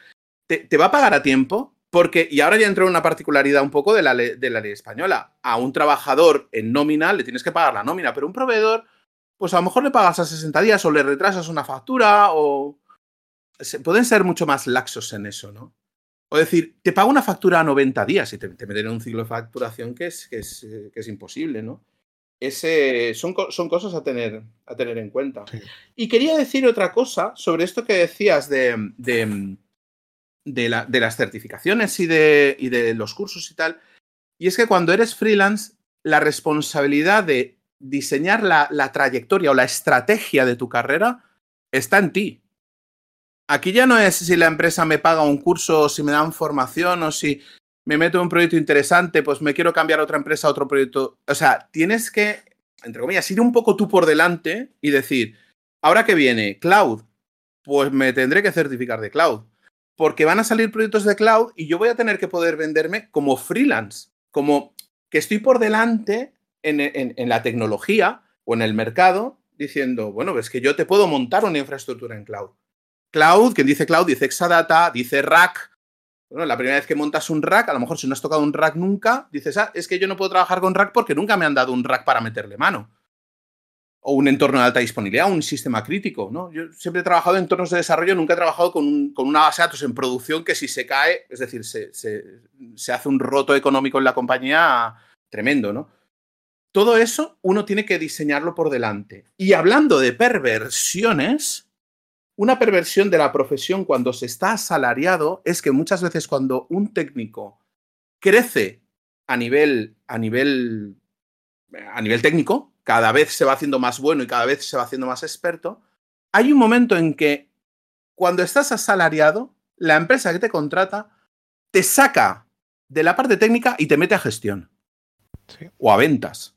¿Te, va a pagar a tiempo? Porque, y ahora ya entró una particularidad un poco de la, de la ley española. A un trabajador en nómina le tienes que pagar la nómina, pero un proveedor, pues a lo mejor le pagas a 60 días o le retrasas una factura o, pueden ser mucho más laxos en eso, ¿no? O decir, te pago una factura a 90 días y te, te meten en un ciclo de facturación que es, que es, eh, que es imposible, ¿no? Ese, son, son, cosas a tener, a tener en cuenta. Y quería decir otra cosa sobre esto que decías de, de, de, la, de las certificaciones y de, y de los cursos y tal. Y es que cuando eres freelance, la responsabilidad de diseñar la, la trayectoria o la estrategia de tu carrera está en ti. Aquí ya no es si la empresa me paga un curso o si me dan formación o si me meto en un proyecto interesante, pues me quiero cambiar a otra empresa a otro proyecto. O sea, tienes que, entre comillas, ir un poco tú por delante y decir, ahora que viene cloud, pues me tendré que certificar de cloud. Porque van a salir proyectos de cloud y yo voy a tener que poder venderme como freelance, como que estoy por delante en, en la tecnología o en el mercado diciendo, bueno, es que yo te puedo montar una infraestructura en cloud. Cloud, quien dice cloud dice Exadata, dice rack. Bueno, la primera vez que montas un rack, a lo mejor si no has tocado un rack nunca, dices, ah, es que yo no puedo trabajar con rack porque nunca me han dado un rack para meterle mano. O un entorno de alta disponibilidad, un sistema crítico, ¿no? Yo siempre he trabajado en entornos de desarrollo, nunca he trabajado con, una base de datos en producción que si se cae, es decir, se, se hace un roto económico en la compañía tremendo, ¿no? todo eso uno tiene que diseñarlo por delante. Y hablando de perversiones, una perversión de la profesión cuando se está asalariado es que muchas veces cuando un técnico crece a nivel, a nivel, a nivel técnico, cada vez se va haciendo más bueno y cada vez se va haciendo más experto, hay un momento en que cuando estás asalariado, la empresa que te contrata te saca de la parte técnica y te mete a gestión o a ventas.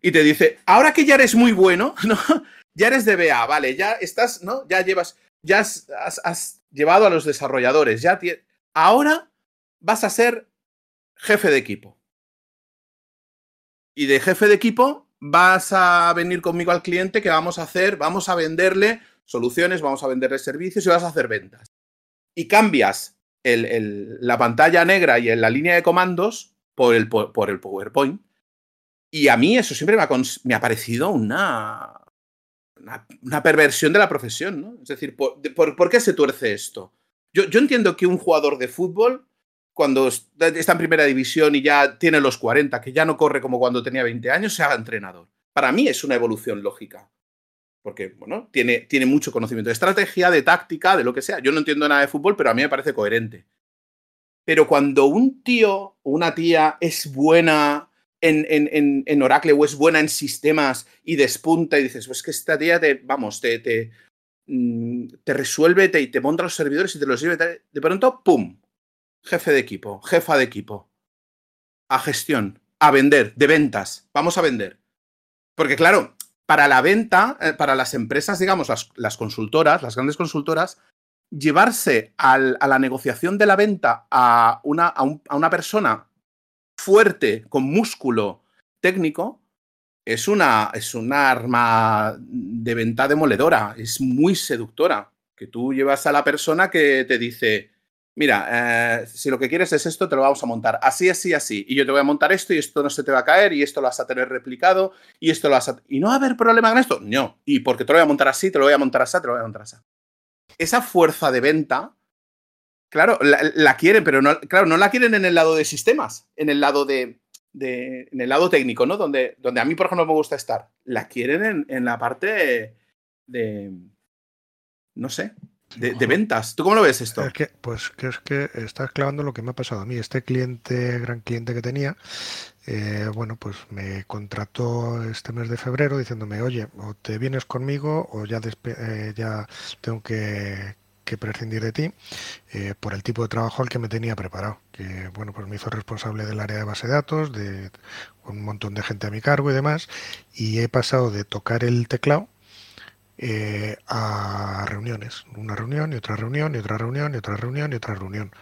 Y te dice, ahora que ya eres muy bueno, ¿no? Ya eres de BA, vale, ya estás, ¿no? Ya llevas, ya has, llevado a los desarrolladores, ya ahora vas a ser jefe de equipo. Y de jefe de equipo vas a venir conmigo al cliente que vamos a hacer, vamos a venderle soluciones, vamos a venderle servicios y vas a hacer ventas. Y cambias la pantalla negra y en la línea de comandos por el, por el PowerPoint. Y a mí eso siempre me ha parecido una, una, perversión de la profesión, ¿no? Es decir, ¿por, qué se tuerce esto? Yo, yo, entiendo que un jugador de fútbol, cuando está en primera división y ya tiene los 40, que ya no corre como cuando tenía 20 años, se haga entrenador. Para mí es una evolución lógica. Porque, bueno, tiene, tiene mucho conocimiento de estrategia, de táctica, de lo que sea. Yo no entiendo nada de fútbol, pero a mí me parece coherente. Pero cuando un tío o una tía es buena en, en, Oracle o es buena en sistemas y despunta y dices, pues que esta tía te, vamos, te, te, mm, te resuelve te, y te monta los servidores y te los sirve. De pronto, ¡pum! Jefe de equipo, jefa de equipo. A gestión, a vender, de ventas. Vamos a vender. Porque claro, para la venta, eh, para las empresas, digamos, las, las consultoras, las grandes consultoras, llevarse a la negociación de la venta a una, a, a una persona fuerte, con músculo técnico, es una, es arma de venta demoledora, es muy seductora. Que tú llevas a la persona que te dice, mira, eh, si lo que quieres es esto, te lo vamos a montar así, así, así. Y yo te voy a montar esto y esto no se te va a caer y esto lo vas a tener replicado y esto lo vas a... ¿Y no va a haber problema con esto? No. Y porque te lo voy a montar así, te lo voy a montar así, te lo voy a montar así. Esa fuerza de venta Claro, la, quieren, pero no, claro, no la quieren en el lado de sistemas, en el lado de, en el lado técnico, ¿no? Donde, donde a mí, por ejemplo, me gusta estar. La quieren en, la parte de, no sé, de, ventas. ¿Tú cómo lo ves esto? Es que, pues que es que estás clavando lo que me ha pasado a mí. Este cliente, gran cliente que tenía, eh, bueno, pues me contrató este mes de febrero diciéndome, oye, o te vienes conmigo o ya, eh, ya tengo que, que prescindir de ti eh, por el tipo de trabajo al que me tenía preparado. Que bueno, pues me hizo responsable del área de base de datos, de un montón de gente a mi cargo y demás, y he pasado de tocar el teclado eh, a reuniones, una reunión y otra reunión y otra reunión y otra reunión y otra reunión.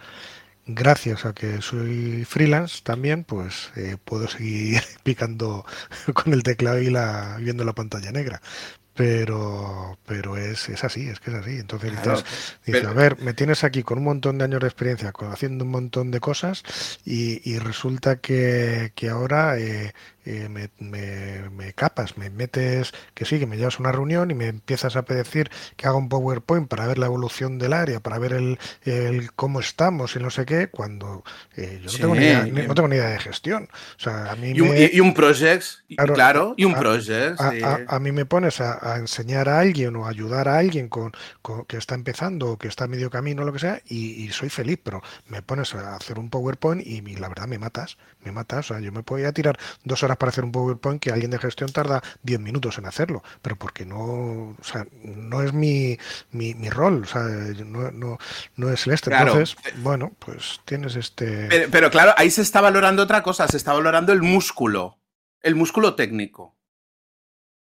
Gracias a que soy freelance también, pues eh, puedo seguir picando con el teclado y la, viendo la pantalla negra pero pero es, es así, es que es así. Entonces dices, a ver, me tienes aquí con un montón de años de experiencia, haciendo un montón de cosas y, resulta que, que ahora eh, eh, me, me, capas, me metes, que sí, que me llevas a una reunión y me empiezas a pedir que haga un PowerPoint para ver la evolución del área, para ver el, el cómo estamos y no sé qué, cuando eh, yo no, tengo ni idea, no, tengo ni idea, de gestión. O sea, a mí y, un, y, un project, claro, y un project. A, mí me pones a, enseñar a alguien o ayudar a alguien con, que está empezando o que está a medio camino o lo que sea y, soy feliz, pero me pones a hacer un PowerPoint y, y la verdad me matas, me matas. O sea, yo me podía tirar dos horas para hacer un PowerPoint que alguien de gestión tarda 10 minutos en hacerlo, pero porque no, o sea, no es mi, mi, rol, o sea, no, no, no es el este. Entonces, bueno, pues tienes este... Pero, claro, ahí se está valorando otra cosa, se está valorando el músculo, el músculo técnico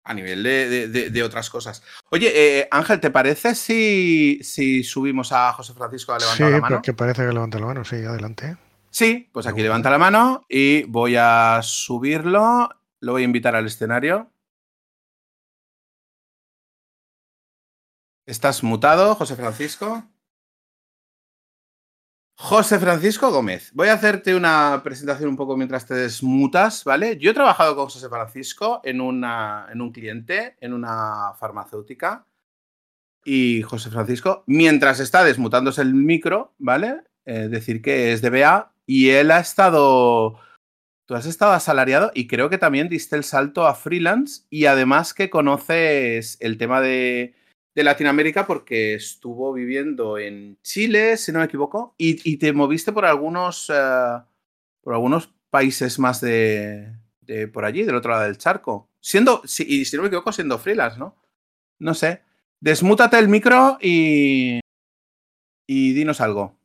a nivel de, otras cosas. Oye, eh, Ángel, ¿te parece si, si subimos a José Francisco a levantar la mano? Sí, porque parece que levanta la mano, sí, adelante. Sí, pues aquí levanta la mano y voy a subirlo. Lo voy a invitar al escenario. Estás mutado, José Francisco. José Francisco Gómez, voy a hacerte una presentación un poco mientras te desmutas, ¿vale? Yo he trabajado con José Francisco en, una, en un cliente, en una farmacéutica. Y José Francisco, mientras está desmutándose el micro, ¿vale? Eh, decir que es DBA y él ha estado tú has estado asalariado y creo que también diste el salto a freelance y además que conoces el tema de, Latinoamérica porque estuvo viviendo en Chile, si no me equivoco, y, te moviste por algunos, eh, por algunos países más de, por allí, del otro lado del charco. Siendo, y si no me equivoco, siendo freelance, ¿no? No sé. Desmútate el micro y, y dinos algo.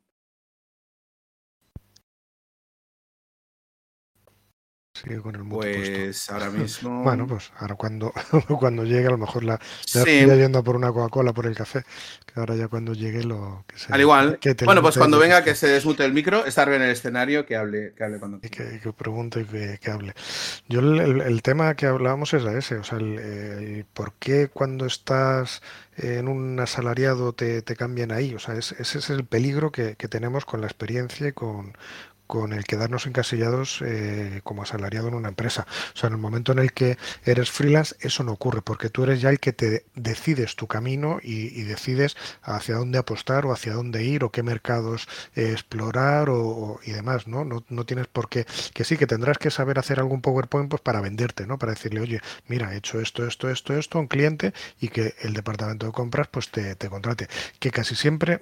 Con el Pues ahora mismo. Bueno, pues ahora cuando, cuando llegue, a lo mejor la. Ya yendo por una Coca-Cola por el café. Que ahora ya cuando llegue lo que. Al igual. bueno, pues cuando venga que se desmute el micro, estar bien en el escenario, que hable, que hable cuando. Y que, pregunte y que, hable. Yo el, tema que hablábamos es ese, o sea, el, por qué cuando estás en un asalariado te, te cambian ahí. O sea, ese es el peligro que, que tenemos con la experiencia y con, con el quedarnos encasillados eh, como asalariado en una empresa. O sea, en el momento en el que eres freelance, eso no ocurre, porque tú eres ya el que te decides tu camino y, decides hacia dónde apostar o hacia dónde ir o qué mercados eh, explorar o, y demás, ¿no? ¿no? tienes por qué, que sí, que tendrás que saber hacer algún PowerPoint pues para venderte, ¿no? Para decirle, oye, mira, he hecho esto, esto, esto, esto a un cliente y que el departamento de compras pues te contrate. Que casi siempre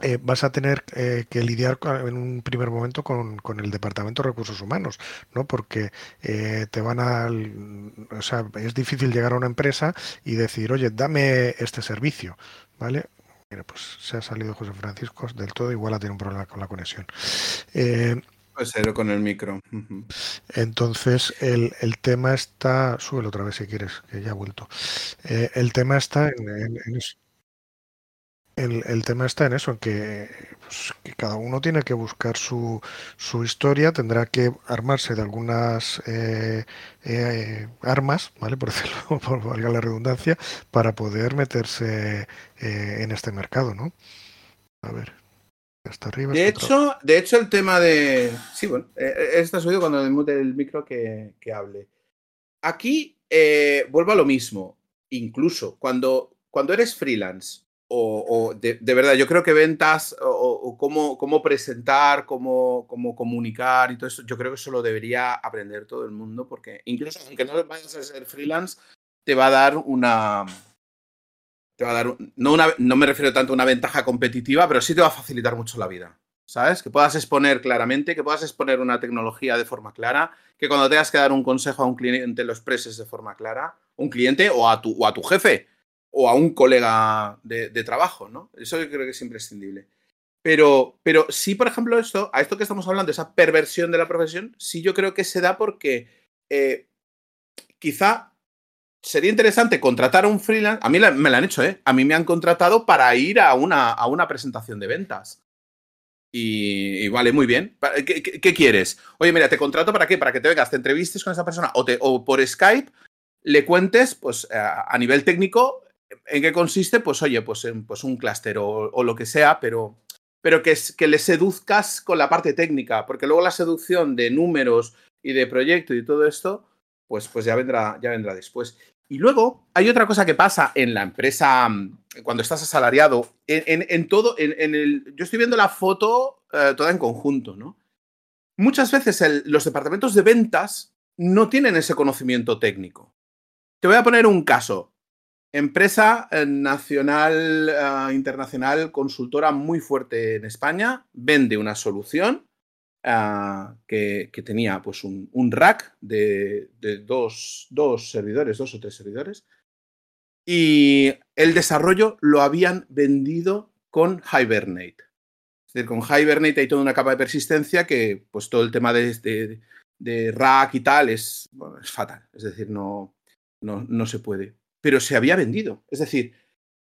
eh, vas a tener eh, que lidiar en un primer momento con, el Departamento de Recursos Humanos, ¿no? Porque eh, te van a... O sea, es difícil llegar a una empresa y decir, oye, dame este servicio, ¿vale? Mira, pues se ha salido José Francisco del todo, igual ha tenido un problema con la conexión. Puede ser con el micro. Entonces, el, tema está... Súbelo otra vez si quieres, que ya ha vuelto. el tema está en eso. El, tema está en eso, en que, pues, que, cada uno tiene que buscar su, su, historia, tendrá que armarse de algunas eh, eh, armas, ¿vale? Por decirlo, por valga la redundancia, para poder meterse eh, en este mercado, ¿no? A ver. Hasta arriba. De hecho, de hecho, el tema de. Sí, bueno, está subido cuando mute el micro que, que hable. Aquí vuelvo a lo mismo. Incluso cuando, cuando eres freelance o, de, verdad, yo creo que ventas o, cómo, cómo, presentar, cómo, cómo, comunicar y todo eso, yo creo que eso lo debería aprender todo el mundo porque incluso aunque no vayas a ser freelance, te va a dar una... Te va a dar, no, una, no me refiero tanto a una ventaja competitiva, pero sí te va a facilitar mucho la vida. ¿Sabes? Que puedas exponer claramente, que puedas exponer una tecnología de forma clara, que cuando tengas que dar un consejo a un cliente lo expreses de forma clara, un cliente o a tu, o a tu jefe, o a un colega de, trabajo, ¿no? Eso yo creo que es imprescindible. Pero, pero sí, por ejemplo, esto, a esto que estamos hablando, esa perversión de la profesión, sí yo creo que se da porque eh, quizá sería interesante contratar a un freelance. A mí me lo han hecho, ¿eh? A mí me han contratado para ir a una, a una presentación de ventas. Y, vale, muy bien. ¿Qué, quieres? Oye, mira, te contrato para qué? Para que te vengas, te entrevistes con esa persona o, por Skype le cuentes, pues a nivel técnico, ¿En qué consiste? Pues oye, pues, pues un clúster o, lo que sea, pero, pero que, que le seduzcas con la parte técnica, porque luego la seducción de números y de proyecto y todo esto, pues, pues ya, vendrá, ya vendrá después. Y luego hay otra cosa que pasa en la empresa cuando estás asalariado, en, todo, en, el, yo estoy viendo la foto eh, toda en conjunto, ¿no? Muchas veces los departamentos de ventas no tienen ese conocimiento técnico. Te voy a poner un caso. Empresa eh, nacional, eh, internacional, consultora muy fuerte en España, vende una solución eh, que, tenía pues un, rack de, dos, dos, servidores, dos o tres servidores, y el desarrollo lo habían vendido con Hibernate. Es decir, con Hibernate hay toda una capa de persistencia que pues todo el tema de, de, rack y tal es, es fatal, es decir, no, no, no se puede pero se había vendido. Es decir,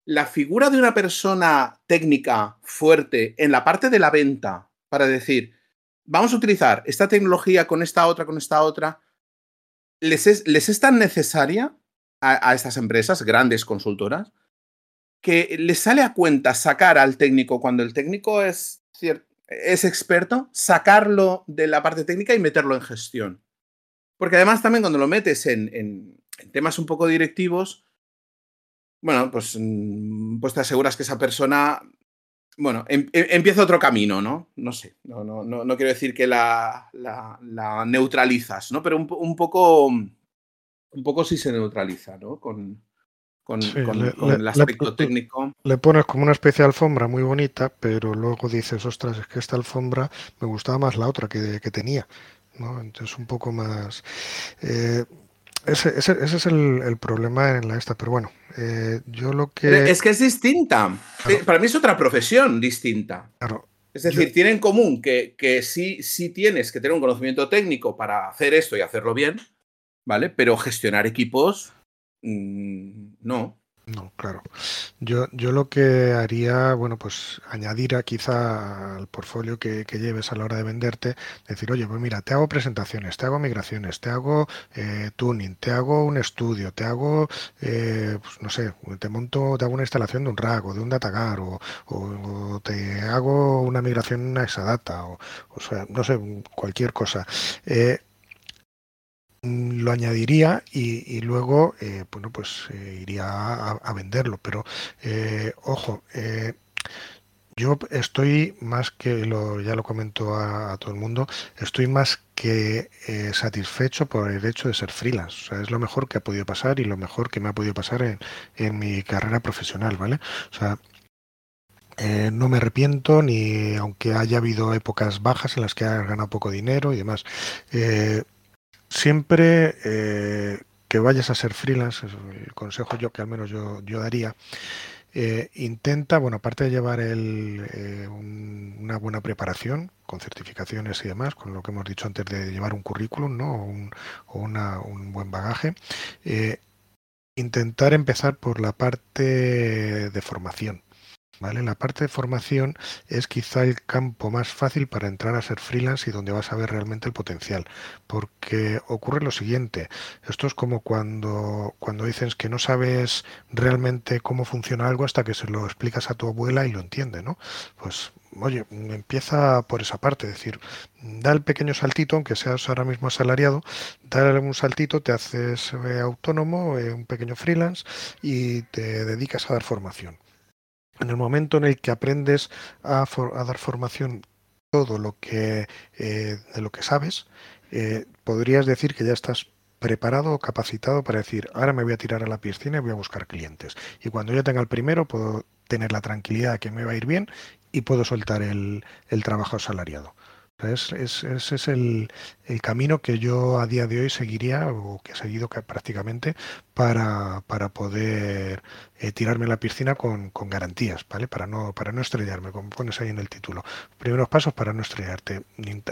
la figura de una persona técnica fuerte en la parte de la venta para decir, vamos a utilizar esta tecnología con esta otra, con esta otra, les es, tan necesaria a, estas empresas, grandes consultoras, que les sale a cuenta sacar al técnico cuando el técnico es, es experto, sacarlo de la parte técnica y meterlo en gestión. Porque además también cuando lo metes en temas un poco directivos, bueno, pues, mm, pues te aseguras que esa persona bueno, em, em, empieza otro camino, ¿no? No sé, no, no, no, quiero decir que la, la, neutralizas, ¿no? Pero un, un, poco, un poco sí se neutraliza, ¿no? Con, con, el aspecto técnico. Le pones como una especie de alfombra muy bonita, pero luego dices, ostras, es que esta alfombra me gustaba más la otra que, que tenía, ¿no? Entonces un poco más... Eh, ese, ese, ese, es el, el, problema en la esta, pero bueno, eh, yo lo que... Es que es distinta. Para mí es otra profesión distinta. Claro. Es decir, tiene en común que, que sí, sí tienes que tener un conocimiento técnico para hacer esto y hacerlo bien, ¿vale? Pero gestionar equipos, mmm, no. No, claro. Yo, yo lo que haría, bueno, pues añadir a quizá al portfolio que, lleves a la hora de venderte, decir, oye, pues mira, te hago presentaciones, te hago migraciones, te hago eh, tuning, te hago un estudio, te hago, eh, pues no sé, te monto, te hago una instalación de un RAG o de un DataGar o, o, te hago una migración a esa data o, o sea, no sé, cualquier cosa. Eh, lo añadiría y, luego eh, bueno pues eh, iría a, venderlo. Pero eh, ojo yo estoy más que lo ya lo comento a, todo el mundo estoy más que satisfecho por el hecho de ser freelance. Es lo mejor que ha podido pasar y lo mejor que me ha podido pasar en, mi carrera profesional vale o sea no me arrepiento ni aunque haya habido épocas bajas en las que he ganado poco dinero y demás siempre eh, que vayas a ser freelance, es el consejo yo que al menos yo, yo daría, eh, intenta, bueno, aparte de llevar eh, una buena preparación con certificaciones y demás, con lo que hemos dicho antes de llevar un currículum ¿no? o, o una, un buen bagaje, intentar empezar por la parte de formación. ¿Vale? La parte de formación es quizá el campo más fácil para entrar a ser freelance y donde vas a ver realmente el potencial. Porque ocurre lo siguiente, esto es como cuando, cuando dices que no sabes realmente cómo funciona algo hasta que se lo explicas a tu abuela y lo entiende, ¿no? Pues oye, empieza por esa parte, es decir, da el pequeño saltito, aunque seas ahora mismo asalariado, da un saltito, te haces eh, autónomo, eh, un pequeño freelance y te dedicas a dar formación. En el momento en el que aprendes a, dar formación todo lo que eh, de lo que sabes, eh, podrías decir que ya estás preparado o capacitado para decir, ahora me voy a tirar a la piscina y voy a buscar clientes. Y cuando ya tenga el primero, puedo tener la tranquilidad de que me va a ir bien y puedo soltar el, el trabajo asalariado. Es, ese es el, camino que yo a día de hoy seguiría o que he seguido prácticamente para, para poder eh, tirarme a la piscina con, con, garantías, ¿vale? Para no, para no estrellarme, como pones ahí en el título. Primeros pasos para no estrellarte.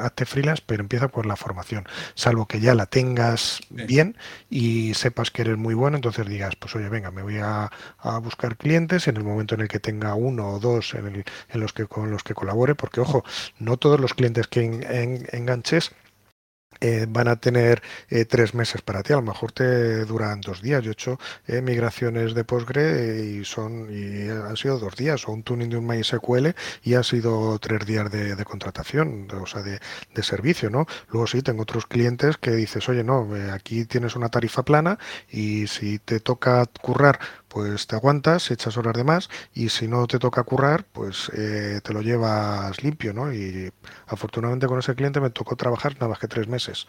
Hazte freelance, pero empieza por la formación. Salvo que ya la tengas bien y sepas que eres muy bueno, entonces digas, pues oye, venga, me voy a, a buscar clientes en el momento en el que tenga uno o dos en, el, en los que con los que colabore, porque ojo, no todos los clientes que enganches eh, van a tener eh, tres meses para ti, a lo mejor te duran dos días. Yo he hecho eh, migraciones de Postgre y son y han sido dos días, o un tuning de un MySQL y ha sido tres días de, contratación, o sea, de, de, servicio, ¿no? Luego sí, tengo otros clientes que dices, oye, no, aquí tienes una tarifa plana y si te toca currar pues te aguantas, echas horas de más y si no te toca currar, pues eh, te lo llevas limpio, ¿no? Y afortunadamente con ese cliente me tocó trabajar nada más que tres meses.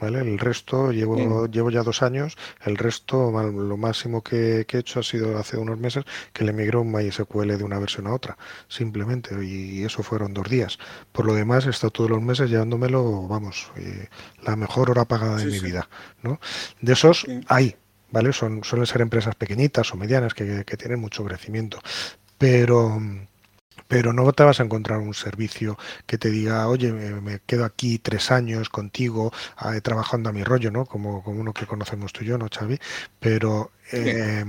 ¿Vale? El resto, llevo, llevo ya dos años, el resto, lo máximo que, he hecho ha sido hace unos meses que le migró un MySQL de una versión a otra, simplemente, y eso fueron dos días. Por lo demás, he estado todos los meses llevándomelo, vamos, eh, la mejor hora pagada de mi vida, ¿no? De esos hay, ¿vale? Son, suelen ser empresas pequeñitas o medianas que, tienen mucho crecimiento, pero pero no te vas a encontrar un servicio que te diga, oye, me, quedo aquí tres años contigo eh, trabajando a mi rollo, ¿no? Como, como uno que conocemos tú y yo, ¿no, Xavi? Pero eh,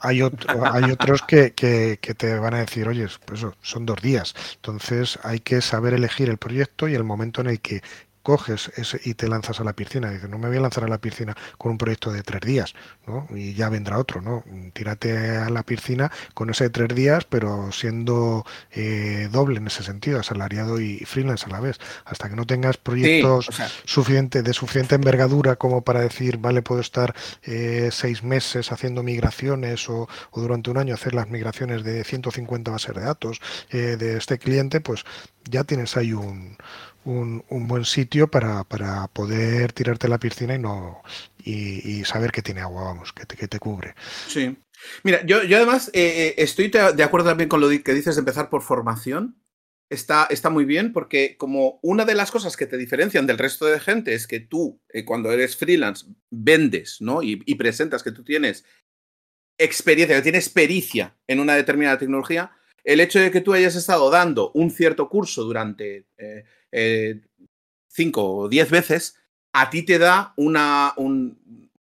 hay, hay otros que, que, que, te van a decir, oye, pues son dos días. Entonces hay que saber elegir el proyecto y el momento en el que coges ese y te lanzas a la piscina. Dices, no me voy a lanzar a la piscina con un proyecto de tres días, ¿no? Y ya vendrá otro, ¿no? Tírate a la piscina con ese de tres días, pero siendo eh, doble en ese sentido, asalariado y freelance a la vez. Hasta que no tengas proyectos suficiente, de suficiente envergadura como para decir, vale, puedo estar eh, seis meses haciendo migraciones o, durante un año hacer las migraciones de 150 bases de datos eh, de este cliente, pues ya tienes ahí un, un, buen sitio para, para, poder tirarte a la piscina y no y, saber que tiene agua, vamos, que te, que te cubre. Sí. Mira, yo, yo además eh, eh, estoy de acuerdo también con lo que dices de empezar por formación. Está, está, muy bien porque como una de las cosas que te diferencian del resto de gente es que tú, eh, cuando eres freelance, vendes ¿no? y, presentas que tú tienes experiencia, que tienes pericia en una determinada tecnología, el hecho de que tú hayas estado dando un cierto curso durante cinco o diez veces, a ti te da una,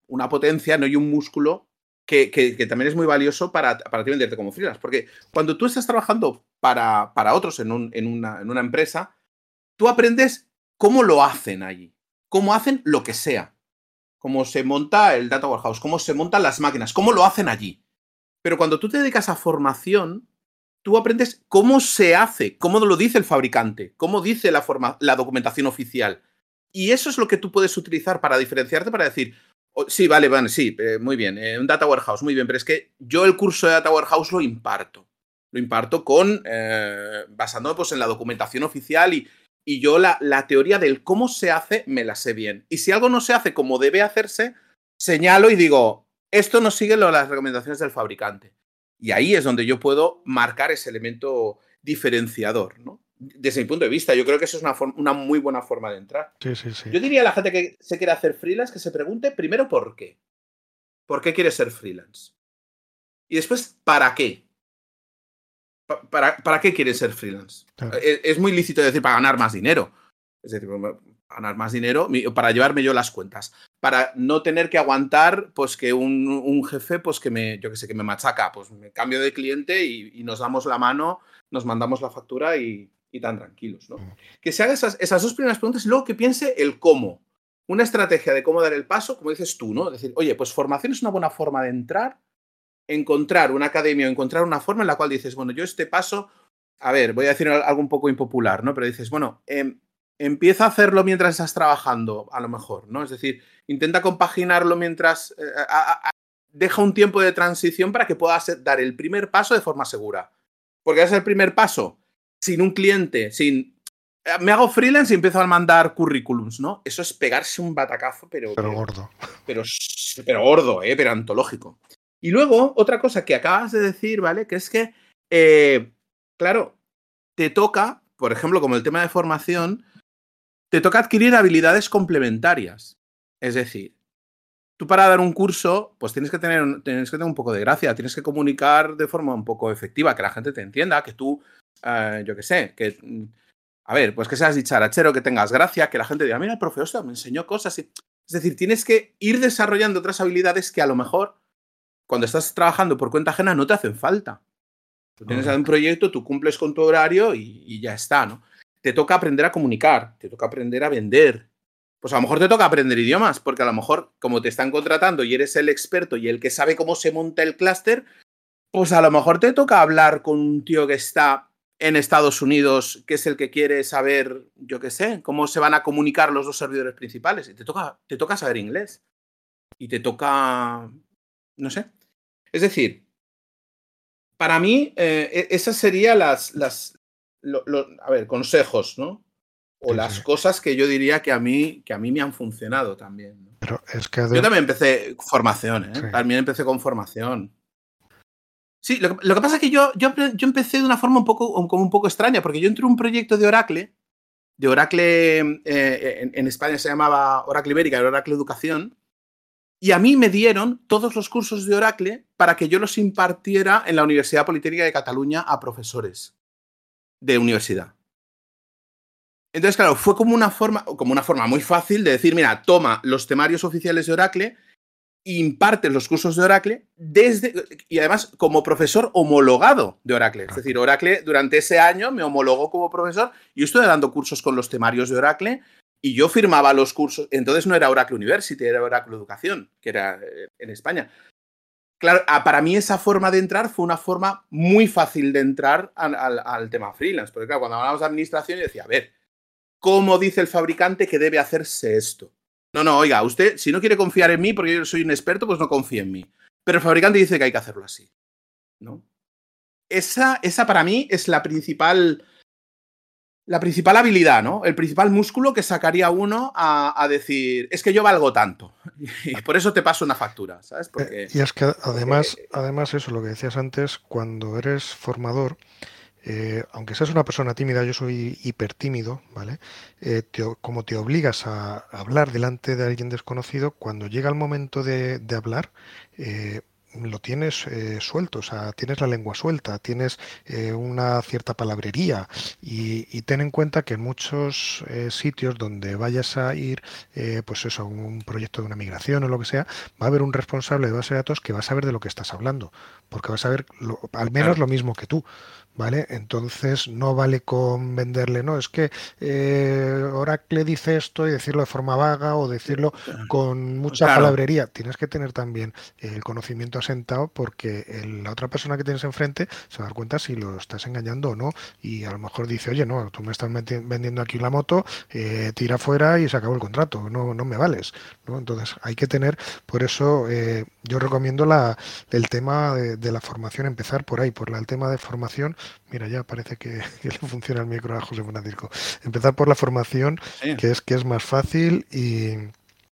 una potencia ¿no? y un músculo que, también es muy valioso para, para ti venderte como freelance. Porque cuando tú estás trabajando para, para otros en, un, en, una, en una empresa, tú aprendes cómo lo hacen allí, cómo hacen lo que sea, cómo se monta el data warehouse, cómo se montan las máquinas, cómo lo hacen allí. Pero cuando tú te dedicas a formación, tú aprendes cómo se hace, cómo lo dice el fabricante, cómo dice la, forma, la documentación oficial. Y eso es lo que tú puedes utilizar para diferenciarte, para decir, oh, sí, vale, vale, sí, eh, muy bien, eh, un Data Warehouse, muy bien, pero es que yo el curso de Data Warehouse lo imparto. Lo imparto con, eh, basándome pues, en la documentación oficial y, y yo la, la teoría del cómo se hace me la sé bien. Y si algo no se hace como debe hacerse, señalo y digo, esto no sigue las recomendaciones del fabricante. Y ahí es donde yo puedo marcar ese elemento diferenciador, ¿no? Desde mi punto de vista, yo creo que eso es una, una muy buena forma de entrar. Sí, sí, sí. Yo diría a la gente que se quiere hacer freelance que se pregunte primero por qué. ¿Por qué quiere ser freelance? Y después, ¿para qué? ¿Para, para qué quiere ser freelance? Es, es, muy lícito decir para ganar más dinero. Es decir, ganar más dinero para llevarme yo las cuentas, para no tener que aguantar pues que un, jefe pues que me yo que sé que me machaca, pues me cambio de cliente y, nos damos la mano, nos mandamos la factura y, tan tranquilos, ¿no? Que se haga esas, esas dos primeras preguntas y luego que piense el cómo, una estrategia de cómo dar el paso, como dices tú, ¿no? decir, oye, pues formación es una buena forma de entrar, encontrar una academia o encontrar una forma en la cual dices, bueno, yo este paso, a ver, voy a decir algo un poco impopular, ¿no? Pero dices, bueno, eh, empieza a hacerlo mientras estás trabajando, a lo mejor, ¿no? Es decir, intenta compaginarlo mientras... Eh, deja un tiempo de transición para que puedas dar el primer paso de forma segura. Porque es el primer paso sin un cliente, sin... Eh, me hago freelance y empiezo a mandar currículums, ¿no? Eso es pegarse un batacazo, pero... Pero gordo. Pero, pero gordo, ¿eh? Pero antológico. Y luego, otra cosa que acabas de decir, ¿vale? Que es que, eh, claro, te toca, por ejemplo, como el tema de formación, te toca adquirir habilidades complementarias. Es decir, tú para dar un curso, pues tienes que tener, tienes que tener un poco de gracia, tienes que comunicar de forma un poco efectiva, que la gente te entienda, que tú, eh, yo qué sé, que, mm, a ver, pues que seas dicharachero, que tengas gracia, que la gente diga, mira, el profesor me enseñó cosas. Es decir, tienes que ir desarrollando otras habilidades que a lo mejor cuando estás trabajando por cuenta ajena no te hacen falta. Tú tienes un proyecto, tú cumples con tu horario y ya está, ¿no? Te toca aprender a comunicar, te toca aprender a vender. Pues a lo mejor te toca aprender idiomas, porque a lo mejor como te están contratando y eres el experto y el que sabe cómo se monta el clúster, pues a lo mejor te toca hablar con un tío que está en Estados Unidos, que es el que quiere saber, yo qué sé, cómo se van a comunicar los dos servidores principales. Y te toca, te toca saber inglés. Y te toca, no sé. Es decir, para mí, eh, e-, esas serían las, las, a ver, consejos, ¿no? O las cosas que yo diría que a mí, que a mí me han funcionado también. Pero es que Yo también empecé formación, ¿eh? También empecé con formación. Sí, lo, que pasa es que yo, yo, yo, empecé de una forma un poco, como un poco extraña, porque yo entré en un proyecto de Oracle, de Oracle, eh, en, España se llamaba Oracle Ibérica, Oracle Educación, y a mí me dieron todos los cursos de Oracle para que yo los impartiera en la Universidad Politécnica de Cataluña a profesores de universidad. Entonces, claro, fue como una forma, como una forma muy fácil de decir, mira, toma los temarios oficiales de Oracle, imparte los cursos de Oracle desde y además como profesor homologado de Oracle. Es decir, Oracle durante ese año me homologó como profesor y yo estuve dando cursos con los temarios de Oracle y yo firmaba los cursos. Entonces no era Oracle University, era Oracle Educación, que era eh, en España. Claro, ah, para mí esa forma de entrar fue una forma muy fácil de entrar al, tema freelance. Porque claro, cuando hablamos de administración yo decía, a ver, ¿cómo dice el fabricante que debe hacerse esto? No, no, oiga, usted, si no quiere confiar en mí porque yo soy un experto, pues no confíe en mí. Pero el fabricante dice que hay que hacerlo así. ¿No? Esa, esa para mí es la principal. La principal habilidad, ¿no? El principal músculo que sacaría uno a, decir, es que yo valgo tanto. Y por eso te paso una factura, ¿sabes? Porque, y es que además, además eso, lo que decías antes, cuando eres formador, eh, aunque seas una persona tímida, yo soy hipertímido, ¿vale? Eh, como te obligas a hablar delante de alguien desconocido, cuando llega el momento de, hablar, eh, lo tienes suelto, o sea, tienes la lengua suelta, tienes una cierta palabrería. Y, ten en cuenta que en muchos sitios donde vayas a ir, pues eso, un proyecto de una migración o lo que sea, va a haber un responsable de base de datos que va a saber de lo que estás hablando, porque va a saber al menos lo mismo que tú. ¿Vale? Entonces no vale con venderle, no, es que eh, Oracle dice esto y decirlo de forma vaga o decirlo con mucha palabrería. Tienes que tener también el conocimiento asentado porque la otra persona que tienes enfrente se va a dar cuenta si lo estás engañando o no. Y a lo mejor dice, oye, no, tú me estás vendiendo aquí la moto, eh, tira fuera y se acabó el contrato, no, no me vales. ¿no? Entonces hay que tener, por eso eh, yo recomiendo la, el tema de, la formación, empezar por ahí, por el tema de formación Mira, ya parece que, le funciona el micro a José Francisco. Empezar por la formación, que es que es más fácil y,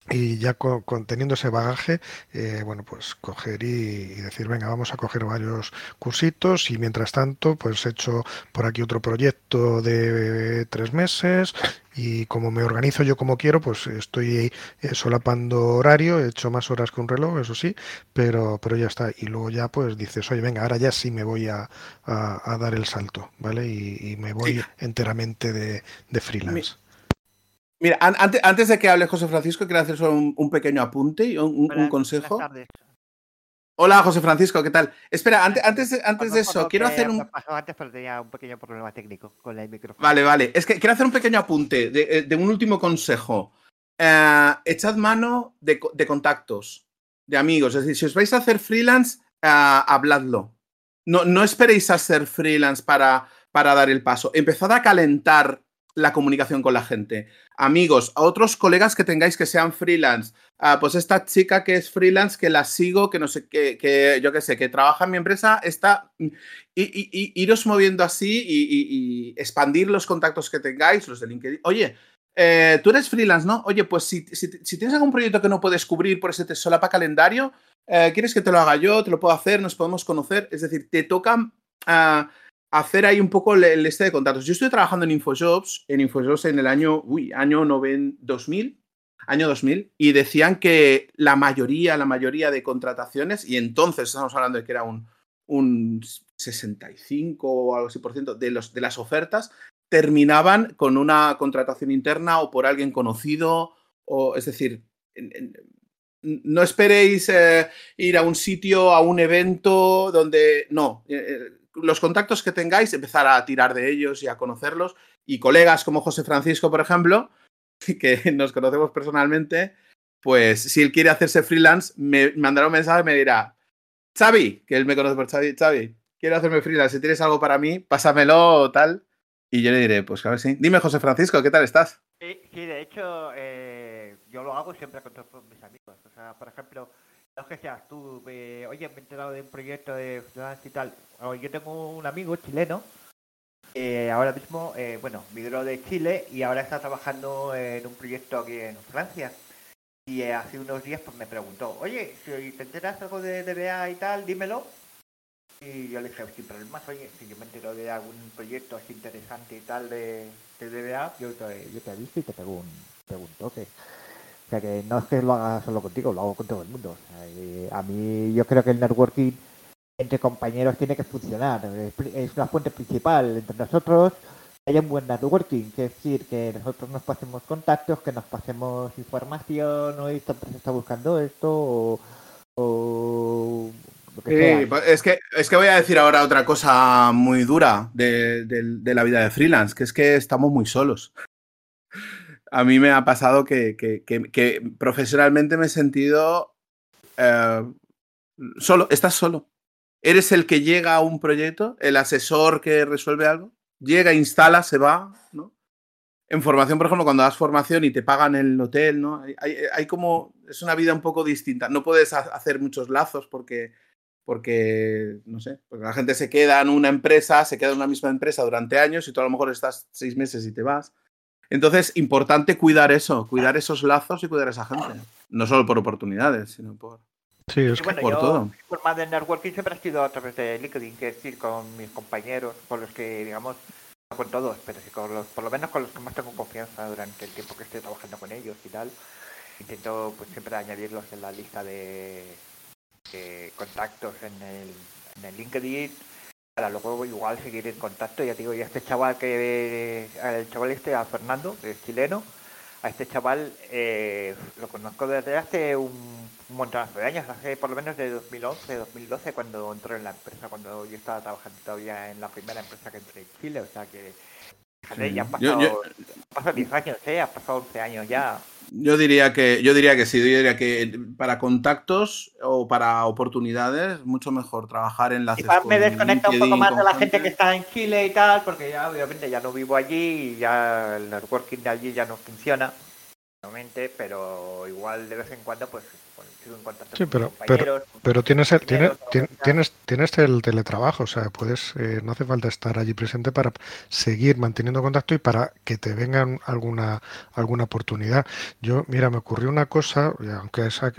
y ya con, teniendo ese bagaje, eh, bueno, pues coger y, decir, venga, vamos a coger varios cursitos y mientras tanto, pues he hecho por aquí otro proyecto de tres meses y como me organizo yo como quiero, pues estoy eh, solapando horario, he hecho más horas que un reloj, eso sí, pero, pero ya está. Y luego ya pues dices, oye, venga, ahora ya sí me voy a, dar el salto, ¿vale? Y, me voy enteramente de, de freelance. Mira, antes, antes, de que hable José Francisco, quiero hacer solo un, pequeño apunte y un, consejo. Hola, José Francisco, ¿qué tal? Espera, antes, antes, de, antes de eso, quiero hacer un. Antes, pero tenía un pequeño problema técnico con el micrófono. Vale, vale. Es que quiero hacer un pequeño apunte de, eh, un último consejo. Eh, echad mano de, contactos, de amigos. Es decir, si os vais a hacer freelance, eh, habladlo. No, no esperéis a ser freelance para, para dar el paso. Empezad a calentar la comunicación con la gente. Amigos, a otros colegas que tengáis que sean freelance. Ah, pues esta chica que es freelance, que la sigo, que no sé, que, que yo qué sé, que trabaja en mi empresa, está. Y, iros moviendo así y, expandir los contactos que tengáis, los de LinkedIn. Oye, eh, tú eres freelance, ¿no? Oye, pues si, tienes algún proyecto que no puedes cubrir por ese te solapa calendario, eh, ¿quieres que te lo haga yo? ¿Te lo puedo hacer? ¿Nos podemos conocer? Es decir, te tocan. Ah, hacer ahí un poco el, este de contactos. Yo estoy trabajando en Infojobs, en Infojobs en el año, uy, año 2000, año 2000, y decían que la mayoría, la mayoría de contrataciones, y entonces estamos hablando de que era un, un 65 o algo así por ciento de, los, de las ofertas, terminaban con una contratación interna o por alguien conocido, o es decir, no esperéis eh, ir a un sitio, a un evento donde no. Eh, eh, los contactos que tengáis, empezar a tirar de ellos y a conocerlos. Y colegas como José Francisco, por ejemplo, que nos conocemos personalmente, pues si él quiere hacerse freelance, me mandará un mensaje y me dirá, Xavi, que él me conoce por Xavi, Xavi, quiero hacerme freelance, si tienes algo para mí, pásamelo o tal. Y yo le diré, pues claro, sí. Dime, José Francisco, ¿qué tal estás? Sí, de hecho, eh, yo lo hago siempre con todos mis amigos. O sea, por ejemplo, no que seas tú, eh, oye, me he enterado de un proyecto de y tal. Yo tengo un amigo chileno, eh, ahora mismo, eh, bueno, migró de Chile y ahora está trabajando en un proyecto aquí en Francia. Y hace unos días pues me preguntó, oye, si te enteras algo de DBA y tal, dímelo. Y yo le dije, sin problemas, oye, si yo me entero de algún proyecto así interesante y tal de, de DBA, yo te, yo te aviso y te pregunto te un toque sea que no es que lo haga solo contigo, lo hago con todo el mundo. a mí yo creo que el networking entre compañeros tiene que funcionar. Es una fuente principal entre nosotros. Hay un buen networking, que es decir, que nosotros nos pasemos contactos, que nos pasemos información, o esta empresa está buscando esto, o, lo que pues, Es que, es que voy a decir ahora otra cosa muy dura de, de la vida de freelance, que es que estamos muy solos. A mí me ha pasado que, que, que, profesionalmente me he sentido eh, solo, estás solo. Eres el que llega a un proyecto, el asesor que resuelve algo, llega, instala, se va, ¿no? En formación, por ejemplo, cuando das formación y te pagan el hotel, ¿no? Hay, hay, hay como, es una vida un poco distinta. No puedes hacer muchos lazos porque, porque, no sé, porque la gente se queda en una empresa, se queda en una misma empresa durante años y tú a lo mejor estás seis meses y te vas. Entonces, importante cuidar eso, cuidar esos lazos y cuidar a esa gente. No solo por oportunidades, sino por, Sí, es bueno, por yo, todo. mi forma de networking siempre ha sido a través de LinkedIn, que es decir, con mis compañeros, con los que, digamos, no con todos, pero sí con los, por lo menos con los que más tengo confianza durante el tiempo que estoy trabajando con ellos y tal. Intento, pues, siempre añadirlos en la lista de, de contactos en el, en el LinkedIn para luego igual seguir en contacto. Ya te digo, y a este chaval que, el chaval este, a Fernando, que es chileno, a este chaval eh, lo conozco desde hace un, montón de años, hace por lo menos de 2011, 2012, cuando entró en la empresa, cuando yo estaba trabajando todavía en la primera empresa que entré en Chile, o sea que fíjate, Sí. ya han pasado, yo- han pasado 10 años, ¿eh? Han pasado 11 años ya. Yo diría que, yo diría que sí, yo diría que para contactos o para oportunidades, mucho mejor trabajar en la Quizás me desconecta un poco más de la gente. que está en Chile y tal, porque ya obviamente ya no vivo allí y ya el networking de allí ya no funciona, obviamente, pero igual de vez en cuando pues, pues, sigo en contacto Sí, pero- compañeros. Pero tienes el, tiene- Dinero, tien- trabajar. tienes, tienes el teletrabajo, o sea, puedes, eh, no hace falta estar allí presente para seguir manteniendo contacto y para que te vengan alguna, alguna oportunidad. Yo, mira, me ocurrió una cosa, aunque es ha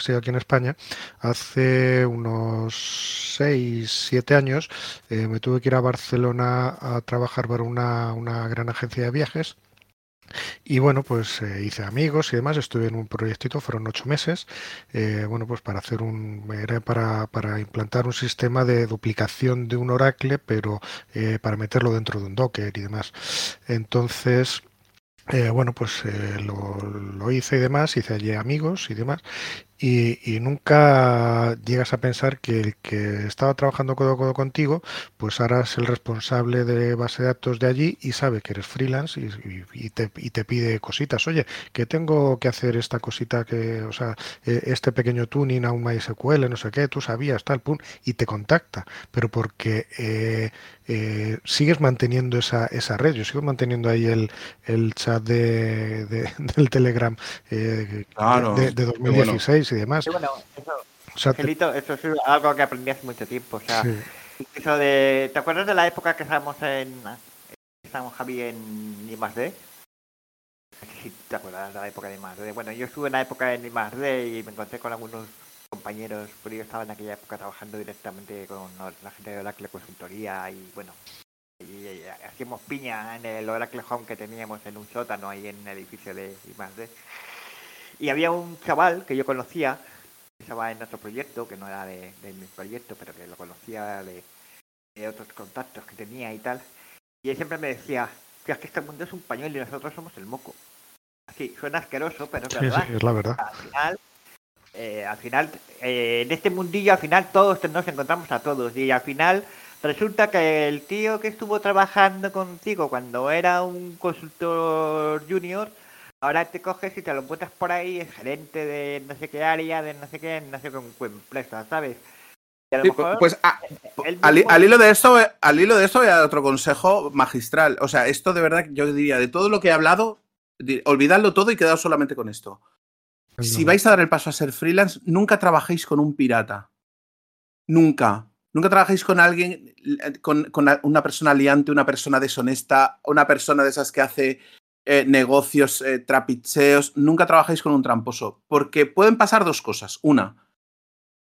sido aquí en España, hace unos 6, 7 años eh, me tuve que ir a Barcelona a trabajar para una, una gran agencia de viajes. Y bueno, pues eh, hice amigos y demás, estuve en un proyectito, fueron ocho meses, eh, bueno, pues para hacer un, era para, para implantar un sistema de duplicación de un Oracle, pero eh, para meterlo dentro de un Docker y demás. Entonces, bueno, pues lo, lo hice y demás, hice allí amigos y demás, y, y nunca llegas a pensar que el que estaba trabajando codo a codo contigo, pues ahora es el responsable de base de datos de allí y sabe que eres freelance y, te, y te pide cositas. Oye, que tengo que hacer esta cosita que, o sea, eh, este pequeño tuning a un MySQL, no sé qué, tú sabías, tal, pum, y te contacta, pero porque eh, eh, sigues manteniendo esa, esa red, yo sigo manteniendo ahí el, el chat de, de- del Telegram eh, Claro, de, de qué 2016 y demás. Y bueno, eso, O sea, te- Angelito, eso es algo que aprendí hace mucho tiempo, o sea, sí. eso de, ¿te acuerdas de la época que estábamos en, estábamos Javi en I más D? No sé si te acuerdas de la época de I más D. Bueno, yo estuve en la época en I más D y me encontré con algunos compañeros, pero yo estaba en aquella época trabajando directamente con la gente de Oracle Consultoría y bueno, y, hacíamos piña en el Oracle Home que teníamos en un sótano ahí en el edificio de más D. Y había un chaval que yo conocía, que estaba en otro proyecto, que no era de, de mi proyecto, pero que lo conocía de, de otros contactos que tenía y tal. Y él siempre me decía, "Tío, es que este mundo es un pañuelo y nosotros somos el moco. Así, suena asqueroso, pero es Sí, verdad. sí, es la verdad. Al final, eh, al final eh, en este mundillo, al final todos nos encontramos a todos. Y al final resulta que el tío que estuvo trabajando contigo cuando era un consultor junior, ahora te coges y te lo encuentras por ahí, es gerente de no sé qué área, de no sé qué, no sé qué empresa, ¿sabes? A lo Sí, mejor pues a- él al, mismo- al hilo de esto, al hilo de esto voy a dar otro consejo magistral. O sea, esto de verdad, yo diría, de todo lo que he hablado, olvidadlo todo y quedaos solamente con esto. Si vais a dar el paso a ser freelance, nunca trabajéis con un pirata. Nunca. Nunca trabajéis con alguien, eh, con, una persona liante, una persona deshonesta, una persona de esas que hace eh, negocios, eh, trapicheos. Nunca trabajéis con un tramposo. Porque pueden pasar dos cosas. Una,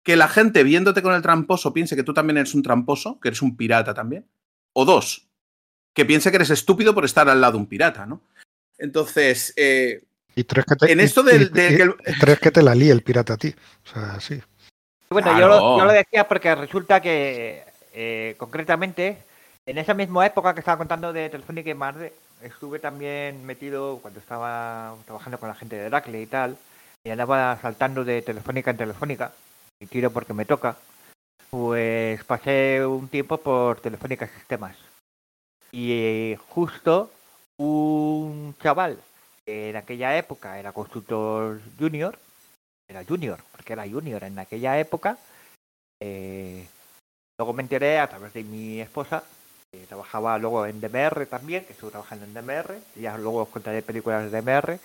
que la gente viéndote con el tramposo piense que tú también eres un tramposo, que eres un pirata también. O dos, que piense que eres estúpido por estar al lado de un pirata, ¿no? Entonces, eh, Y tres que te, en esto y- del- de y- que el- y tres que te la líe el pirata a ti. O sea, sí. Bueno, yo, lo, yo lo decía porque resulta que, eh, concretamente, en esa misma época que estaba contando de Telefónica y Marde, estuve también metido cuando estaba trabajando con la gente de Oracle y tal, y andaba saltando de Telefónica en Telefónica, y tiro porque me toca, pues pasé un tiempo por Telefónica Sistemas. Y justo un chaval en aquella época era constructor junior, era junior, porque era junior en aquella época. Eh, luego me enteré a través de mi esposa, que trabajaba luego en DMR también, que estuvo trabajando en DMR, ya luego os contaré películas de DMR.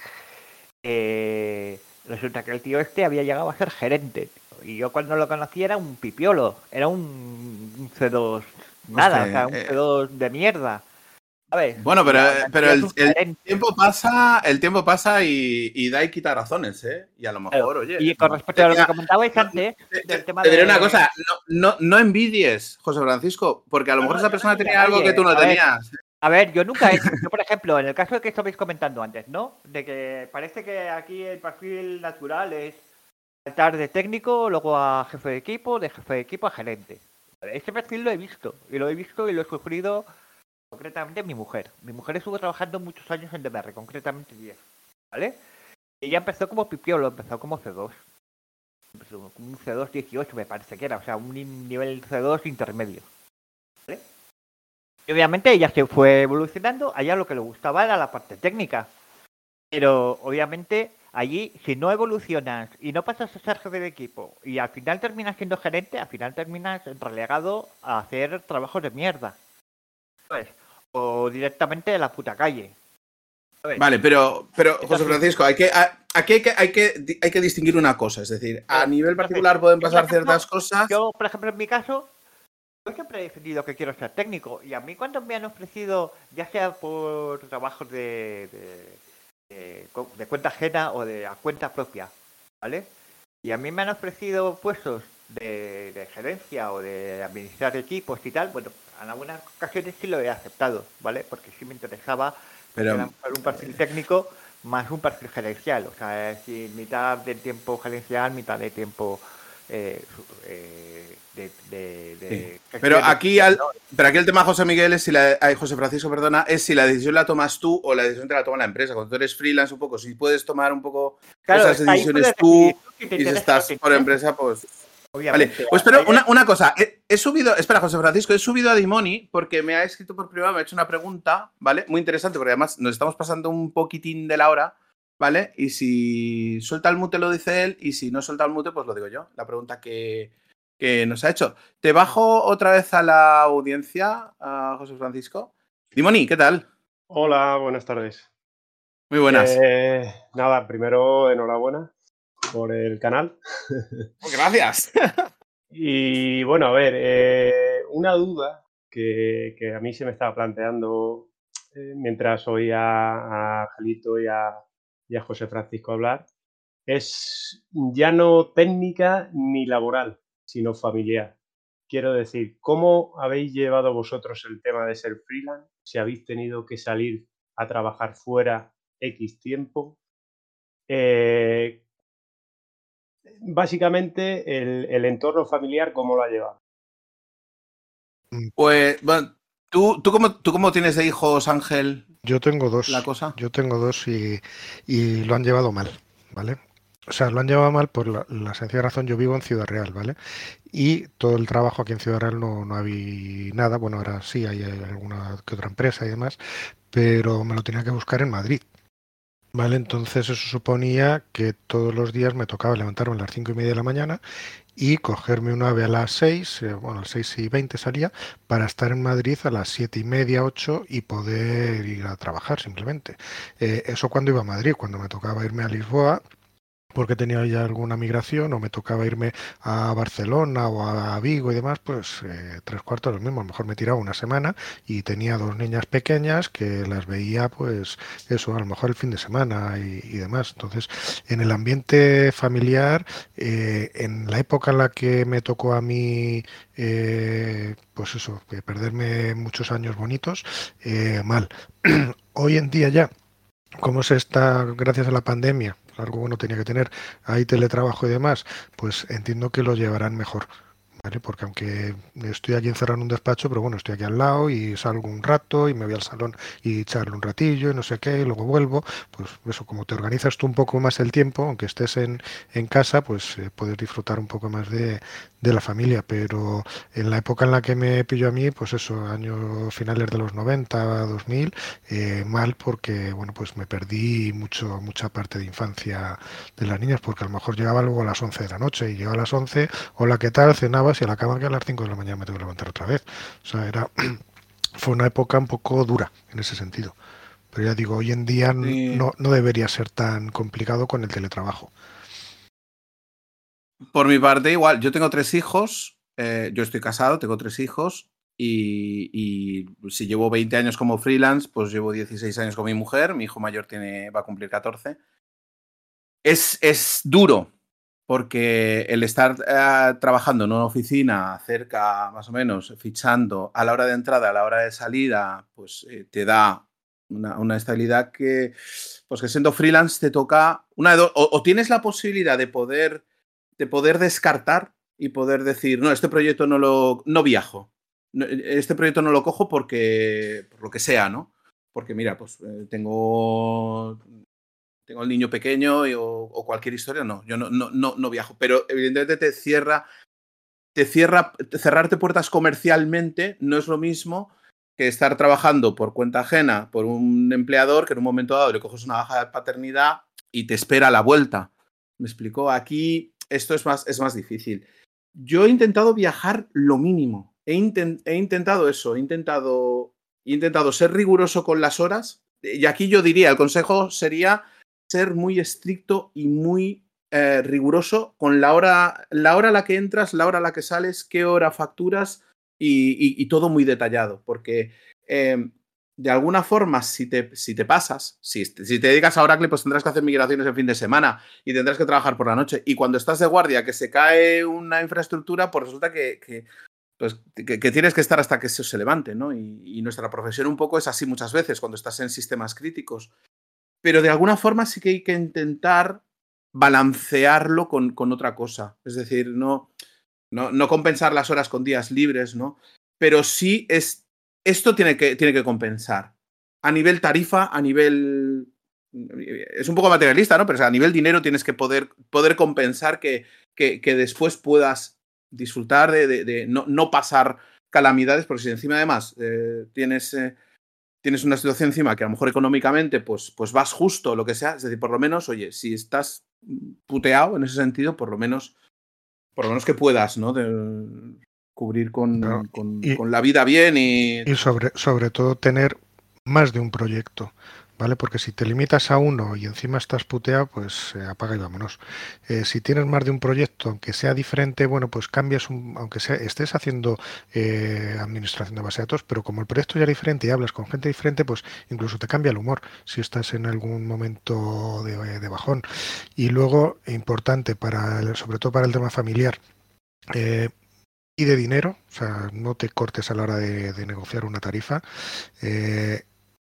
Eh, resulta que el tío este había llegado a ser gerente. Y yo cuando lo conocí era un pipiolo, era un, C2 nada, o sea, un eh, C2 de mierda. Bueno, pero, pero el, tiempo pasa, el tiempo pasa y, da y quita razones, ¿eh? Y a lo mejor, oye. Y con respecto a lo que comentabais antes, del tema te diré una cosa, no, no, envidies, José Francisco, porque a lo mejor esa persona tenía algo que tú no tenías. a ver, yo nunca he hecho, yo por ejemplo, en el caso de que estabais comentando antes, ¿no? De que parece que aquí el perfil natural es saltar de técnico, luego a jefe de equipo, de jefe de equipo a gerente. Ese perfil lo he visto, y lo he visto y lo he sufrido concretamente mi mujer. Mi mujer estuvo trabajando muchos años en DMR, concretamente 10, ¿vale? Ella empezó como pipiolo, empezó como C2. Empezó como un C2 18 me parece que era, o sea, un nivel C2 intermedio. ¿Vale? Y obviamente ella se fue evolucionando, allá lo que le gustaba era la parte técnica. Pero obviamente allí, si no evolucionas y no pasas a ser jefe de equipo y al final terminas siendo gerente, al final terminas relegado a hacer trabajos de mierda. ¿Sabes? o directamente de la puta calle. Vale, pero, pero José Francisco, hay que, aquí hay que, hay, que, hay que distinguir una cosa, es decir, a nivel particular pueden pasar ciertas cosas. Yo, por ejemplo, en mi caso, yo siempre he defendido que quiero ser técnico y a mí cuando me han ofrecido, ya sea por trabajos de, de, de cuenta ajena o de a cuenta propia, ¿vale? Y a mí me han ofrecido puestos de, gerencia o de administrar equipos y tal, bueno, en algunas ocasiones sí lo he aceptado, ¿vale? Porque sí me interesaba Pero... un perfil técnico más un perfil gerencial, o sea, es mitad del tiempo gerencial, mitad de tiempo eh, eh, de, Pero aquí al, pero aquí el tema José Miguel es si la José Francisco, perdona, es si la decisión la tomas tú o la decisión te la toma la empresa. Cuando tú eres freelance un poco, si puedes tomar un poco esas decisiones tú, y si estás por empresa, pues Vale, pues pero una, cosa, he, subido, espera José Francisco, he subido a Dimoni porque me ha escrito por privado, me ha hecho una pregunta, ¿vale? Muy interesante porque además nos estamos pasando un poquitín de la hora, ¿vale? Y si suelta el mute lo dice él y si no suelta el mute pues lo digo yo, la pregunta que, nos ha hecho. Te bajo otra vez a la audiencia, a José Francisco. Dimoni, ¿qué tal? Hola, buenas tardes. Muy buenas. Eh, nada, primero enhorabuena por el canal. Oh, gracias. y bueno, a ver, eh, una duda que, a mí se me estaba planteando eh, mientras oía a y a, y a José Francisco hablar es ya no técnica ni laboral, sino familiar. Quiero decir, ¿cómo habéis llevado vosotros el tema de ser freelance? Si habéis tenido que salir a trabajar fuera X tiempo. Eh, básicamente el, entorno familiar, ¿cómo lo ha llevado? Mm. Pues, bueno, ¿tú, tú, cómo, ¿tú cómo tienes de hijos, Ángel? Yo tengo dos. La cosa. Yo tengo dos y, y lo han llevado mal, ¿vale? O sea, lo han llevado mal por la, sencilla razón, yo vivo en Ciudad Real, ¿vale? Y todo el trabajo aquí en Ciudad Real no, no había nada, bueno, ahora sí hay alguna que otra empresa y demás, pero me lo tenía que buscar en Madrid. Vale, entonces eso suponía que todos los días me tocaba levantarme a las cinco y media de la mañana y cogerme un ave a las 6, eh, bueno, a las 6 y 20 salía, para estar en Madrid a las siete y media, 8 y poder ir a trabajar simplemente. Eh, eso cuando iba a Madrid, cuando me tocaba irme a Lisboa, porque tenía ya alguna migración o me tocaba irme a Barcelona o a Vigo y demás, pues eh, tres cuartos lo mismo. A lo mejor me tiraba una semana y tenía dos niñas pequeñas que las veía, pues eso, a lo mejor el fin de semana y, demás. Entonces, en el ambiente familiar, eh, en la época en la que me tocó a mí, eh, pues eso, perderme muchos años bonitos, mal. Hoy en día ya, como se está, gracias a la pandemia, algo bueno tenía que tener, hay teletrabajo y demás, pues entiendo que lo llevarán mejor. Porque aunque estoy aquí encerrado en un despacho, pero bueno, estoy aquí al lado y salgo un rato y me voy al salón y charlo un ratillo y no sé qué, y luego vuelvo, pues eso, como te organizas tú un poco más el tiempo, aunque estés en, en casa, pues eh, puedes disfrutar un poco más de, de la familia, pero en la época en la que me pilló a mí, pues eso, años finales de los 90, 2000, eh, mal porque, bueno, pues me perdí mucho, mucha parte de infancia de las niñas, porque a lo mejor llegaba luego a las 11 de la noche y llegaba a las 11, hola, ¿qué tal? Cenabas y a la cama que a las 5 de la mañana me tengo que levantar otra vez. O sea, era, fue una época un poco dura en ese sentido. Pero ya digo, hoy en día no, no debería ser tan complicado con el teletrabajo. Por mi parte, igual, yo tengo tres hijos, eh, yo estoy casado, tengo tres hijos y, si llevo 20 años como freelance, pues llevo 16 años con mi mujer, mi hijo mayor tiene, va a cumplir 14. Es, es duro, porque el estar eh, trabajando en una oficina cerca, más o menos, fichando a la hora de entrada, a la hora de salida, pues eh, te da una, estabilidad que, pues que siendo freelance te toca, una o, o, tienes la posibilidad de poder de poder descartar y poder decir, no, este proyecto no lo no viajo. Este proyecto no lo cojo porque, por lo que sea, ¿no? Porque mira, pues eh, tengo, tengo el niño pequeño y, o, cualquier historia, no, yo no, no, no, no viajo. Pero evidentemente te cierra, te cierra, cerrarte puertas comercialmente no es lo mismo que estar trabajando por cuenta ajena por un empleador que en un momento dado le coges una baja de paternidad y te espera la vuelta. Me explicó, aquí esto es más, es más difícil. Yo he intentado viajar lo mínimo. He, he intentado eso, he intentado, he intentado ser riguroso con las horas. Y aquí yo diría, el consejo sería ser muy estricto y muy eh, riguroso con la hora, la hora a la que entras, la hora a la que sales, qué hora facturas y, todo muy detallado. Porque eh, de alguna forma, si te, si te pasas, si, te dedicas a Oracle, pues tendrás que hacer migraciones el fin de semana y tendrás que trabajar por la noche. Y cuando estás de guardia, que se cae una infraestructura, pues resulta que, pues, que, que, tienes que estar hasta que eso se levante, ¿no? Y, y, nuestra profesión un poco es así muchas veces cuando estás en sistemas críticos. Pero de alguna forma sí que hay que intentar balancearlo con, con otra cosa. Es decir, no, no, no compensar las horas con días libres, ¿no? Pero sí es esto tiene que, tiene que compensar. A nivel tarifa, a nivel. Es un poco materialista, ¿no? Pero a nivel dinero tienes que poder, poder compensar que, que, que después puedas disfrutar de, de, de no, no, pasar calamidades, porque si encima además eh, tienes, eh, tienes una situación encima que a lo mejor económicamente pues, pues vas justo, lo que sea, es decir, por lo menos, oye, si estás puteado en ese sentido, por lo menos, por lo menos que puedas, ¿no? De, cubrir con, no, con, y, con, la vida bien y... Y sobre, sobre todo tener más de un proyecto, ¿vale? Porque si te limitas a uno y encima estás puteado, pues eh, apaga y vámonos. Eh, si tienes más de un proyecto, aunque sea diferente, bueno, pues cambias, un, aunque sea, estés haciendo eh, administración de base de datos, pero como el proyecto ya es diferente y hablas con gente diferente, pues incluso te cambia el humor si estás en algún momento de, bajón. Y luego, importante, para el, sobre todo para el tema familiar, y de dinero, o sea, no te cortes a la hora de, de negociar una tarifa.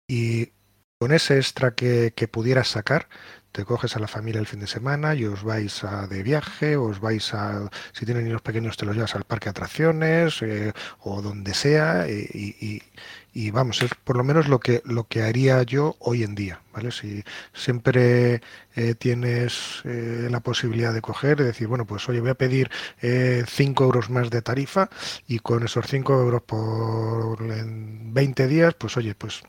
Y con ese extra que, pudieras sacar, te coges a la familia el fin de semana y os vais a de viaje, os vais a, si tienen niños pequeños, te los llevas al parque de atracciones eh, o donde sea y, y, y, vamos, es por lo menos lo que, lo que haría yo hoy en día, ¿vale? Si siempre eh, tienes eh, la posibilidad de coger, de decir, bueno, pues oye, voy a pedir 5 eh, euros más de tarifa y con esos 5 euros por 20 días, pues oye, pues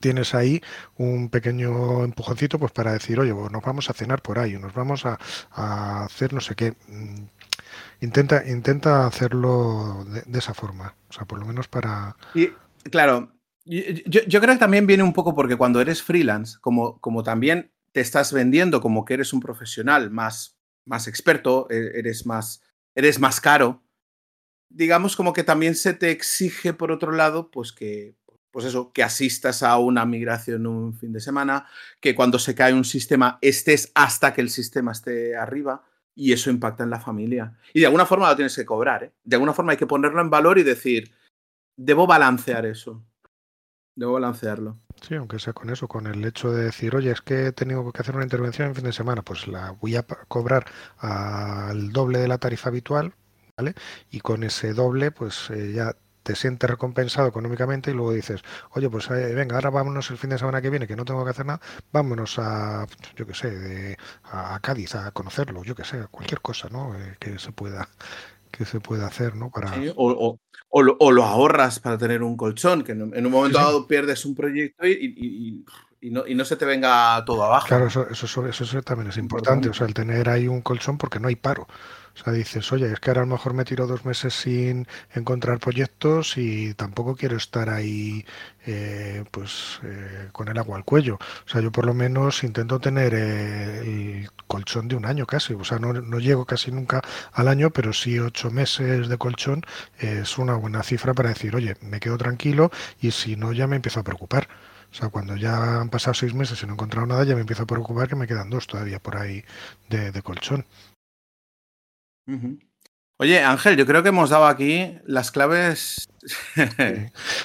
tienes ahí un pequeño empujoncito pues para decir, oye, pues nos vamos a cenar por ahí, nos vamos a, hacer no sé qué. Intenta, intenta hacerlo de, de, esa forma, o sea, por lo menos para... Y, claro, yo, yo, creo que también viene un poco porque cuando eres freelance, como, como también te estás vendiendo como que eres un profesional más, más experto, e, eres más, eres más caro, digamos como que también se te exige por otro lado, pues que pues eso, que asistas a una migración un fin de semana, que cuando se cae un sistema estés hasta que el sistema esté arriba y eso impacta en la familia. Y de alguna forma lo tienes que cobrar, ¿eh? De alguna forma hay que ponerlo en valor y decir, debo balancear eso. Debo balancearlo. Sí, aunque sea con eso, con el hecho de decir, oye, es que he tenido que hacer una intervención en fin de semana, pues la voy a cobrar al doble de la tarifa habitual, ¿vale? Y con ese doble, pues eh, ya te sientes recompensado económicamente y luego dices, oye, pues eh, venga, ahora vámonos el fin de semana que viene, que no tengo que hacer nada, vámonos a, yo qué sé, de- a Cádiz a conocerlo, yo qué sé, cualquier cosa, ¿no? Eh, que se pueda que se pueda hacer, ¿no? Para Sí, o, o- o lo, o lo ahorras para tener un colchón, que en, un momento Sí, sí. dado pierdes un proyecto y, y- y- no, y no se te venga todo abajo. Claro, eso, eso, eso, eso también es Importante. o sea, el tener ahí un colchón porque no hay paro. O sea, dices, oye, es que ahora a lo mejor me tiro dos meses sin encontrar proyectos y tampoco quiero estar ahí eh, pues eh, con el agua al cuello. O sea, yo por lo menos intento tener eh, el colchón de un año casi. O sea, no, no llego casi nunca al año, pero sí ocho meses de colchón es una buena cifra para decir, oye, me quedo tranquilo y si no ya me empiezo a preocupar. O sea, cuando ya han pasado seis meses y no he encontrado nada, ya me empiezo a preocupar que me quedan dos todavía por ahí de, de colchón. Oye, Ángel, yo creo que hemos dado aquí las claves.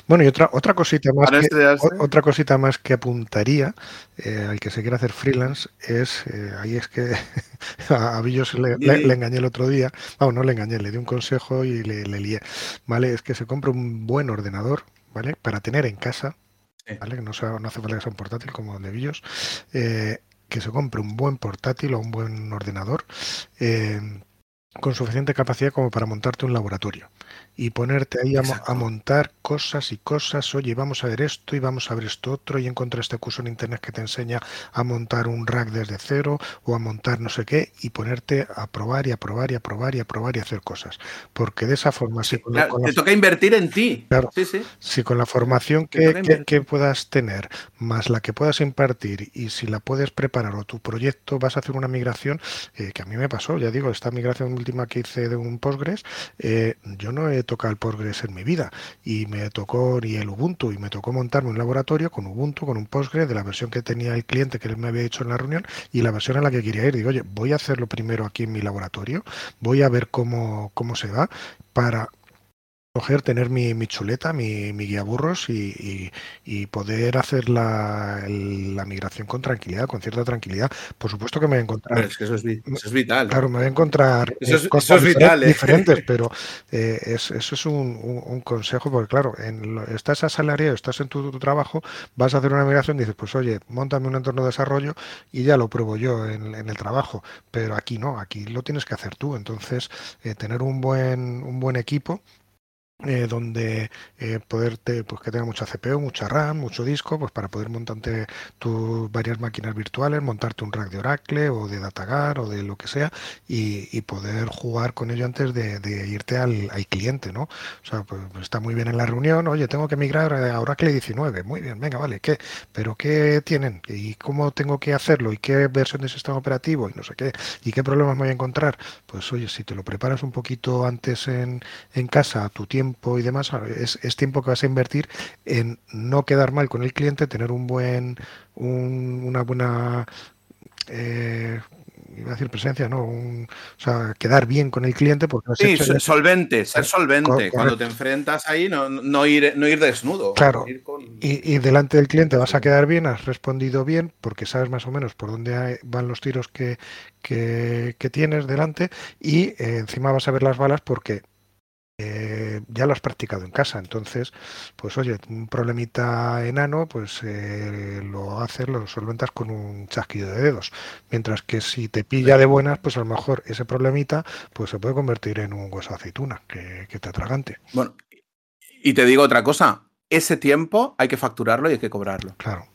Bueno, y otra, otra cosita más que, otra cosita más que apuntaría eh, al que se quiera hacer freelance es, eh, ahí es que a, a Billos le, engañé el otro día, vamos, no le engañé, le di un consejo y le, le lié, ¿vale? Es que se compre un buen ordenador, ¿vale? Para tener en casa. ¿vale? Que no, sea, no hace falta que sea un portátil como el de Billos, eh, que se compre un buen portátil o un buen ordenador con suficiente capacidad como para montarte un laboratorio y ponerte ahí a, a montar cosas y cosas. Oye, vamos a ver esto y vamos a ver esto otro. Y encontré este curso en internet que te enseña a montar un rack desde cero o a montar no sé qué y ponerte a probar y a probar y a probar y a probar y a hacer cosas. Porque de esa forma, si con, la- Claro, con la- te toca invertir en ti. Claro. Sí, sí. si con la formación que, que puedas tener, más la que puedas impartir, y si la puedes preparar o tu proyecto vas a hacer una migración, eh, que a mí me pasó, ya digo, esta migración última que hice de un Postgres, eh, yo no he tocado el Postgres en mi vida, y me tocó ni el Ubuntu, y me tocó montarme un laboratorio con Ubuntu, con un Postgres, de la versión que tenía el cliente que él me había hecho en la reunión, y la versión en la que quería ir. Digo, oye, voy a hacerlo primero aquí en mi laboratorio, voy a ver cómo, cómo se va, para coger, tener mi, mi chuleta, mi, mi guía burros y, y- y poder hacer la, migración con tranquilidad, con cierta tranquilidad. Por supuesto que me voy a encontrar, Pero es que eso es, vi- eso es vital. claro, me voy a encontrar Eso eh, es- cosas eso es vital, ¿eh? diferentes, pero eh, es- eso es un, un- un consejo, porque claro, en lo- estás asalariado, estás en tu, tu trabajo, vas a hacer una migración, dices, pues oye, montame un entorno de desarrollo y ya lo pruebo yo en, en el trabajo, pero aquí no, aquí lo tienes que hacer tú, entonces eh, tener un buen, un buen equipo eh, donde eh, poderte, pues que tenga mucha CPU, mucha RAM, mucho disco, pues para poder montarte tus varias máquinas virtuales, montarte un rack de Oracle o de DataGar o de lo que sea y, poder jugar con ello antes de, irte al, al cliente, ¿no? O sea, pues está muy bien en la reunión, oye, tengo que migrar a Oracle 19, muy bien, venga, vale, ¿qué? ¿Pero qué tienen? ¿Y cómo tengo que hacerlo? ¿Y qué versión de sistema operativo? Y no sé qué, ¿y qué problemas me voy a encontrar? Pues oye, si te lo preparas un poquito antes en, en casa, tu tiempo y demás, es, es tiempo que vas a invertir en no quedar mal con el cliente, tener un buen, un- una buena, eh, iba a decir presencia, ¿no? Un- o sea, quedar bien con el cliente porque Sí, so- solvente, ser solvente. correcto. Cuando te enfrentas ahí, no, no, ir, no ir desnudo. Claro. ir con- Y, y delante del cliente vas a quedar bien, has respondido bien, porque sabes más o menos por dónde van los tiros que, que- que tienes delante, y eh, encima vas a ver las balas porque eh, ya lo has practicado en casa. Entonces, pues oye, un problemita enano, pues eh, lo haces, lo solventas con un chasquido de dedos. Mientras que si te pilla de buenas, pues a lo mejor ese problemita pues se puede convertir en un hueso de aceituna que, que te atragante. Bueno, y te digo otra cosa. Ese tiempo hay que facturarlo y hay que cobrarlo. Claro.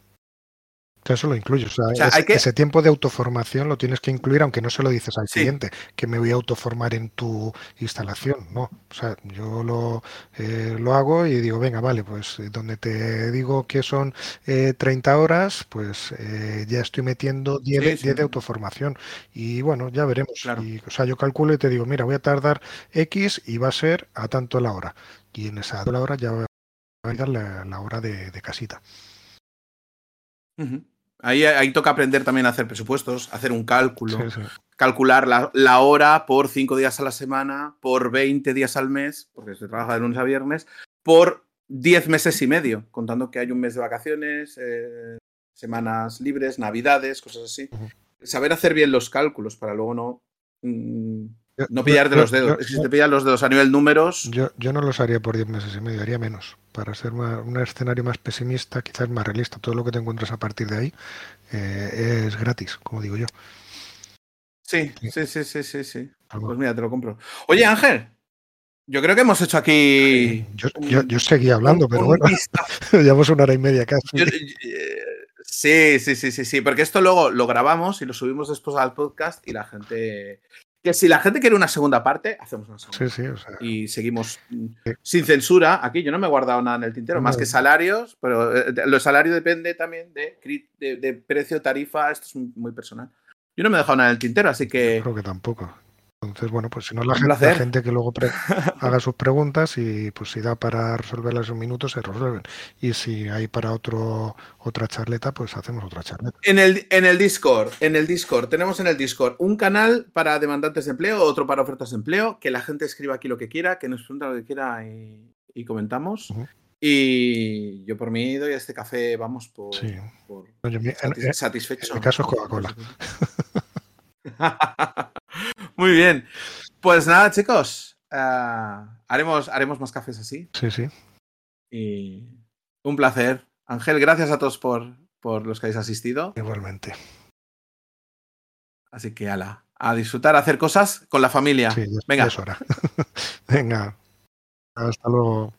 Eso lo incluyes. O sea, O sea, ese, hay que- ese tiempo de autoformación lo tienes que incluir, aunque no se lo dices al Sí. cliente, que me voy a autoformar en tu instalación. No. O sea, yo lo, eh, lo hago y digo, venga, vale, pues eh, donde te digo que son eh, 30 horas, pues eh, ya estoy metiendo 10, Sí, de, sí. 10 de autoformación. Y bueno, ya veremos. Claro. Y, o sea, yo calculo y te digo, mira, voy a tardar X y va a ser a tanto la hora. Y en esa la hora ya va a dar la, la hora de, de casita. Ahí, ahí toca aprender también a hacer presupuestos, hacer un cálculo, Sí, sí. calcular la, la hora por 5 días a la semana, por 20 días al mes, porque se trabaja de lunes a viernes, por 10 meses y medio, contando que hay un mes de vacaciones, eh, semanas libres, navidades, cosas así. Saber hacer bien los cálculos para luego no mm, no pillar de los dedos. si te pillan los dedos a nivel números. Yo, yo no los haría por 10 meses y medio, haría menos. Para ser un escenario más pesimista, quizás más realista. Todo lo que te encuentras a partir de ahí eh, es gratis, como digo yo. Sí, sí, sí, sí, sí, sí. Pues mira, te lo compro. Oye, Ángel, yo creo que hemos hecho aquí. Yo, yo, seguía hablando, pero bueno, llevamos una hora y media casi. Eh, sí, sí, sí, sí, sí, porque esto luego lo grabamos y lo subimos después al podcast y la gente. Que si la gente quiere una segunda parte, hacemos una segunda. Sí, sí, o sea... Y seguimos sin censura. Aquí yo no me he guardado nada en el tintero, más que salarios, pero eh, los salarios depende también de, de precio, tarifa, esto es muy personal. Yo no me he dejado nada en el tintero, así que. creo que tampoco. Entonces, bueno, pues si no la gente, la gente, que luego haga sus preguntas y pues si da para resolverlas en un minuto, se resuelven. Y si hay para otro otra charleta, pues hacemos otra charleta. En el, en el Discord, en el Discord, tenemos en el Discord un canal para demandantes de empleo, otro para ofertas de empleo, que la gente escriba aquí lo que quiera, que nos pregunta lo que quiera y, comentamos. Y yo por mí doy a este café, vamos, por, satisfecho. En mi caso es Coca-Cola. Muy bien. Pues nada, chicos. Eh, haremos, haremos más cafés así. Sí, sí. Y un placer. Ángel, gracias a todos por, por los que habéis asistido. Igualmente. Así que ala, a disfrutar, a hacer cosas con la familia. Sí, Venga. Es hora. Venga. Hasta luego.